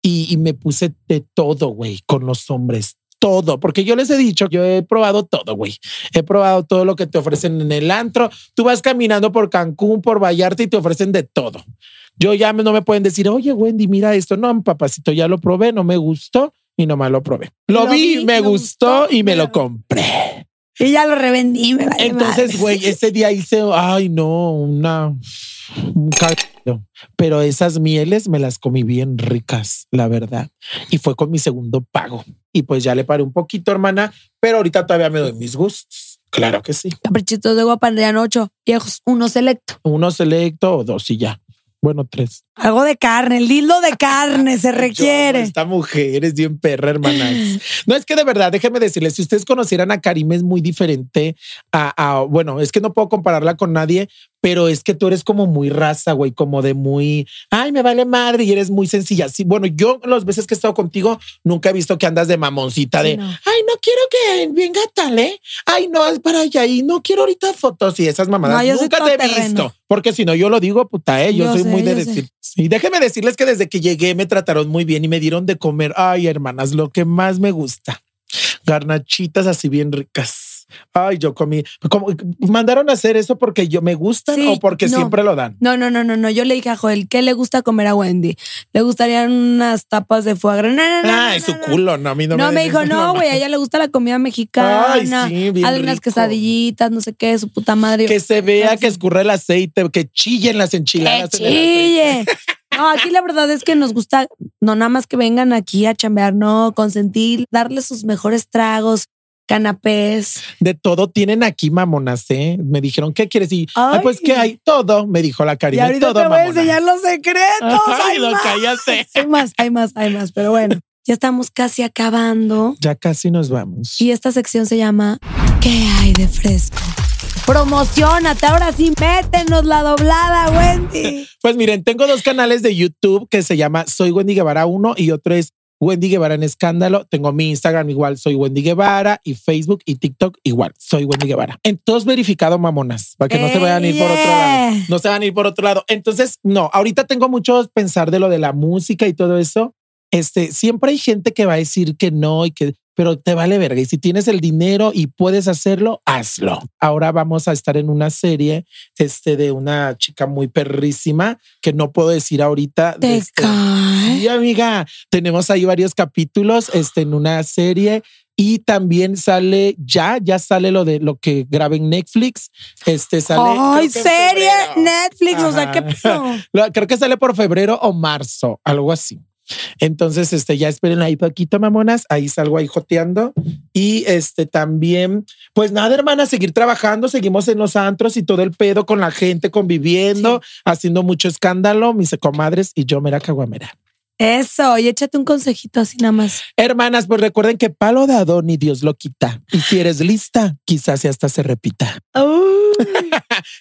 [SPEAKER 2] Y, y me puse de todo, güey, con los hombres. Todo, porque yo les he dicho, yo he probado todo, güey. He probado todo lo que te ofrecen en el antro. Tú vas caminando por Cancún, por Vallarta y te ofrecen de todo. Yo ya no me pueden decir, oye, Wendy, mira esto. No, papacito, ya lo probé, no me gustó y nomás lo probé. Lo,
[SPEAKER 1] Lo
[SPEAKER 2] vi,
[SPEAKER 1] vi,
[SPEAKER 2] me gustó
[SPEAKER 1] gustó,
[SPEAKER 2] y me lo compré.
[SPEAKER 1] Y ya lo revendí, me vale
[SPEAKER 2] Entonces, güey, ese día hice, ay, no, una, un. Pero esas mieles me las comí bien ricas, la verdad. Y fue con mi segundo pago. Y pues ya le paré un poquito, hermana, pero ahorita todavía me doy mis gustos. Claro que sí.
[SPEAKER 1] Caprichitos de guapa andarían ocho viejos, uno selecto.
[SPEAKER 2] Uno selecto o dos y ya. Bueno, tres.
[SPEAKER 1] Algo de carne, el hilo de carne se
[SPEAKER 2] Yo
[SPEAKER 1] requiere.
[SPEAKER 2] Esta mujer es bien perra, hermanas. No es que de verdad, déjenme decirles, si ustedes conocieran a Karim es muy diferente a, a- bueno, es que no puedo compararla con nadie, pero es que tú eres como muy raza, güey, como de muy, ay, me vale madre y eres muy sencilla. Sí, bueno, yo las veces que he estado contigo nunca he visto que andas de mamoncita
[SPEAKER 1] Sí,
[SPEAKER 2] de,
[SPEAKER 1] no.
[SPEAKER 2] ay, no quiero que venga tal, ¿eh? Ay, no, es para allá y no quiero ahorita fotos y esas mamadas.
[SPEAKER 1] No,
[SPEAKER 2] nunca te he visto, porque si no yo lo digo, puta, eh, yo,
[SPEAKER 1] Yo
[SPEAKER 2] soy
[SPEAKER 1] sé,
[SPEAKER 2] muy de decir. Y déjenme decirles que desde que llegué me trataron muy bien y me dieron de comer. Ay, hermanas, lo que más me gusta. Garnachitas así bien ricas. Ay, yo comí. Como, ¿Mandaron a hacer eso porque yo me gustan
[SPEAKER 1] Sí,
[SPEAKER 2] o porque
[SPEAKER 1] no.
[SPEAKER 2] siempre lo dan?
[SPEAKER 1] No, no, no, no, no. Yo le dije a Joel, ¿qué le gusta comer a Wendy? Le gustarían unas tapas de gras. No, no, no,
[SPEAKER 2] Ay,
[SPEAKER 1] no,
[SPEAKER 2] su
[SPEAKER 1] no, no.
[SPEAKER 2] culo, no, a mí no,
[SPEAKER 1] No, me
[SPEAKER 2] den
[SPEAKER 1] dijo, no, güey, a ella le gusta la comida mexicana.
[SPEAKER 2] Ay, sí, bien
[SPEAKER 1] Hay unas
[SPEAKER 2] rico.
[SPEAKER 1] quesadillitas, no sé qué, su puta madre.
[SPEAKER 2] Que se vea que escurre el aceite, que chillen las
[SPEAKER 1] ¡Que
[SPEAKER 2] enchiladas.
[SPEAKER 1] chille! No, aquí la verdad es que nos gusta, no nada más que vengan aquí a chambear, no, consentir, darles sus mejores tragos, canapés.
[SPEAKER 2] De todo tienen aquí, mamonas, ¿eh? Me dijeron, ¿qué quieres? Y, ay,
[SPEAKER 1] Ay.
[SPEAKER 2] pues, ¿qué hay? Todo, me dijo la
[SPEAKER 1] Y
[SPEAKER 2] Karina.
[SPEAKER 1] ahorita
[SPEAKER 2] todo,
[SPEAKER 1] te voy a
[SPEAKER 2] mamona.
[SPEAKER 1] enseñar los secretos.
[SPEAKER 2] Ay,
[SPEAKER 1] hay
[SPEAKER 2] no,
[SPEAKER 1] más.
[SPEAKER 2] cállate.
[SPEAKER 1] Hay más, hay más, hay más, pero bueno, ya estamos casi acabando.
[SPEAKER 2] Ya casi nos vamos.
[SPEAKER 1] Y esta sección se llama ¿Qué hay de fresco? Promocionate, ahora sí, métenos la doblada, Wendy.
[SPEAKER 2] Pues miren, tengo dos canales de YouTube que se llama Soy Wendy Guevara 1 y otro es Wendy Guevara en Escándalo. Tengo mi Instagram igual, soy Wendy Guevara y Facebook y TikTok igual, soy Wendy Guevara. Entonces verificado, mamonas, para que no se vayan a ir por otro lado.
[SPEAKER 1] Eye.
[SPEAKER 2] No se van a ir por otro lado. Entonces, no, ahorita tengo mucho pensar de lo de la música y todo eso. Este, siempre hay gente que va a decir que no y que, pero te vale verga. Y si tienes el dinero y puedes hacerlo, hazlo. Ahora vamos a estar en una serie, este, de una chica muy perrísima que no puedo decir ahorita.
[SPEAKER 1] Te
[SPEAKER 2] este-. Sí, amiga, tenemos ahí varios capítulos, este, en una serie. Y también sale ya, ya sale lo de lo que grabé en Netflix. Este sale.
[SPEAKER 1] Ay, serie. Netflix, o sea, ¿qué
[SPEAKER 2] Ajá. Lo- Creo que sale por febrero o marzo, algo así. Entonces, este, ya esperen ahí poquito, mamonas. Ahí salgo ahí joteando. Y este también, pues nada, hermana, seguir trabajando. Seguimos en los antros y todo el pedo con la gente, conviviendo, haciendo mucho escándalo. Mis comadres y yo, mera caguamera.
[SPEAKER 1] Eso, y échate un consejito así nada más.
[SPEAKER 2] Hermanas, pues recuerden que palo dado ni Dios lo quita. Y si eres lista, quizás hasta se repita.
[SPEAKER 1] Uy.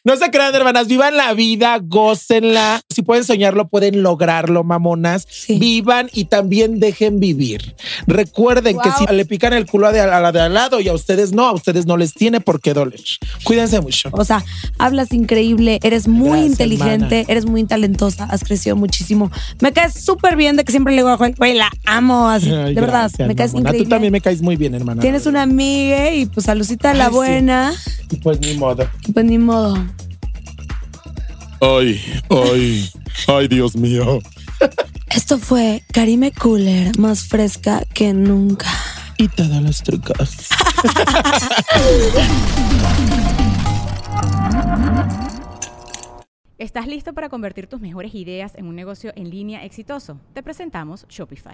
[SPEAKER 2] No se crean, hermanas, vivan la vida, gócenla. Si pueden soñarlo, pueden lograrlo, mamonas.
[SPEAKER 1] Sí.
[SPEAKER 2] Vivan y también dejen vivir. Recuerden que si le pican el culo a, de- a la de al lado y a ustedes no, a ustedes no les tiene por qué doler. Cuídense mucho.
[SPEAKER 1] O sea, hablas increíble, eres muy
[SPEAKER 2] Gracias,
[SPEAKER 1] inteligente, eres muy talentosa, has crecido muchísimo. Me caes súper bien de que siempre le digo a Joel, güey, la amo. Así,
[SPEAKER 2] Ay,
[SPEAKER 1] de verdad,
[SPEAKER 2] gracias,
[SPEAKER 1] me caes
[SPEAKER 2] mamona.
[SPEAKER 1] increíble.
[SPEAKER 2] Tú también me caes muy bien, hermana.
[SPEAKER 1] Tienes una amiga y pues a Lucita la
[SPEAKER 2] sí.
[SPEAKER 1] buena.
[SPEAKER 2] Y Pues ni modo.
[SPEAKER 1] Pues ni modo.
[SPEAKER 5] Ay, ay, ay, Dios mío.
[SPEAKER 1] Esto fue Karime Cooler, más fresca que nunca.
[SPEAKER 2] Y todos los trucos.
[SPEAKER 3] ¿Estás listo para convertir tus mejores ideas en un negocio en línea exitoso? Te presentamos Shopify.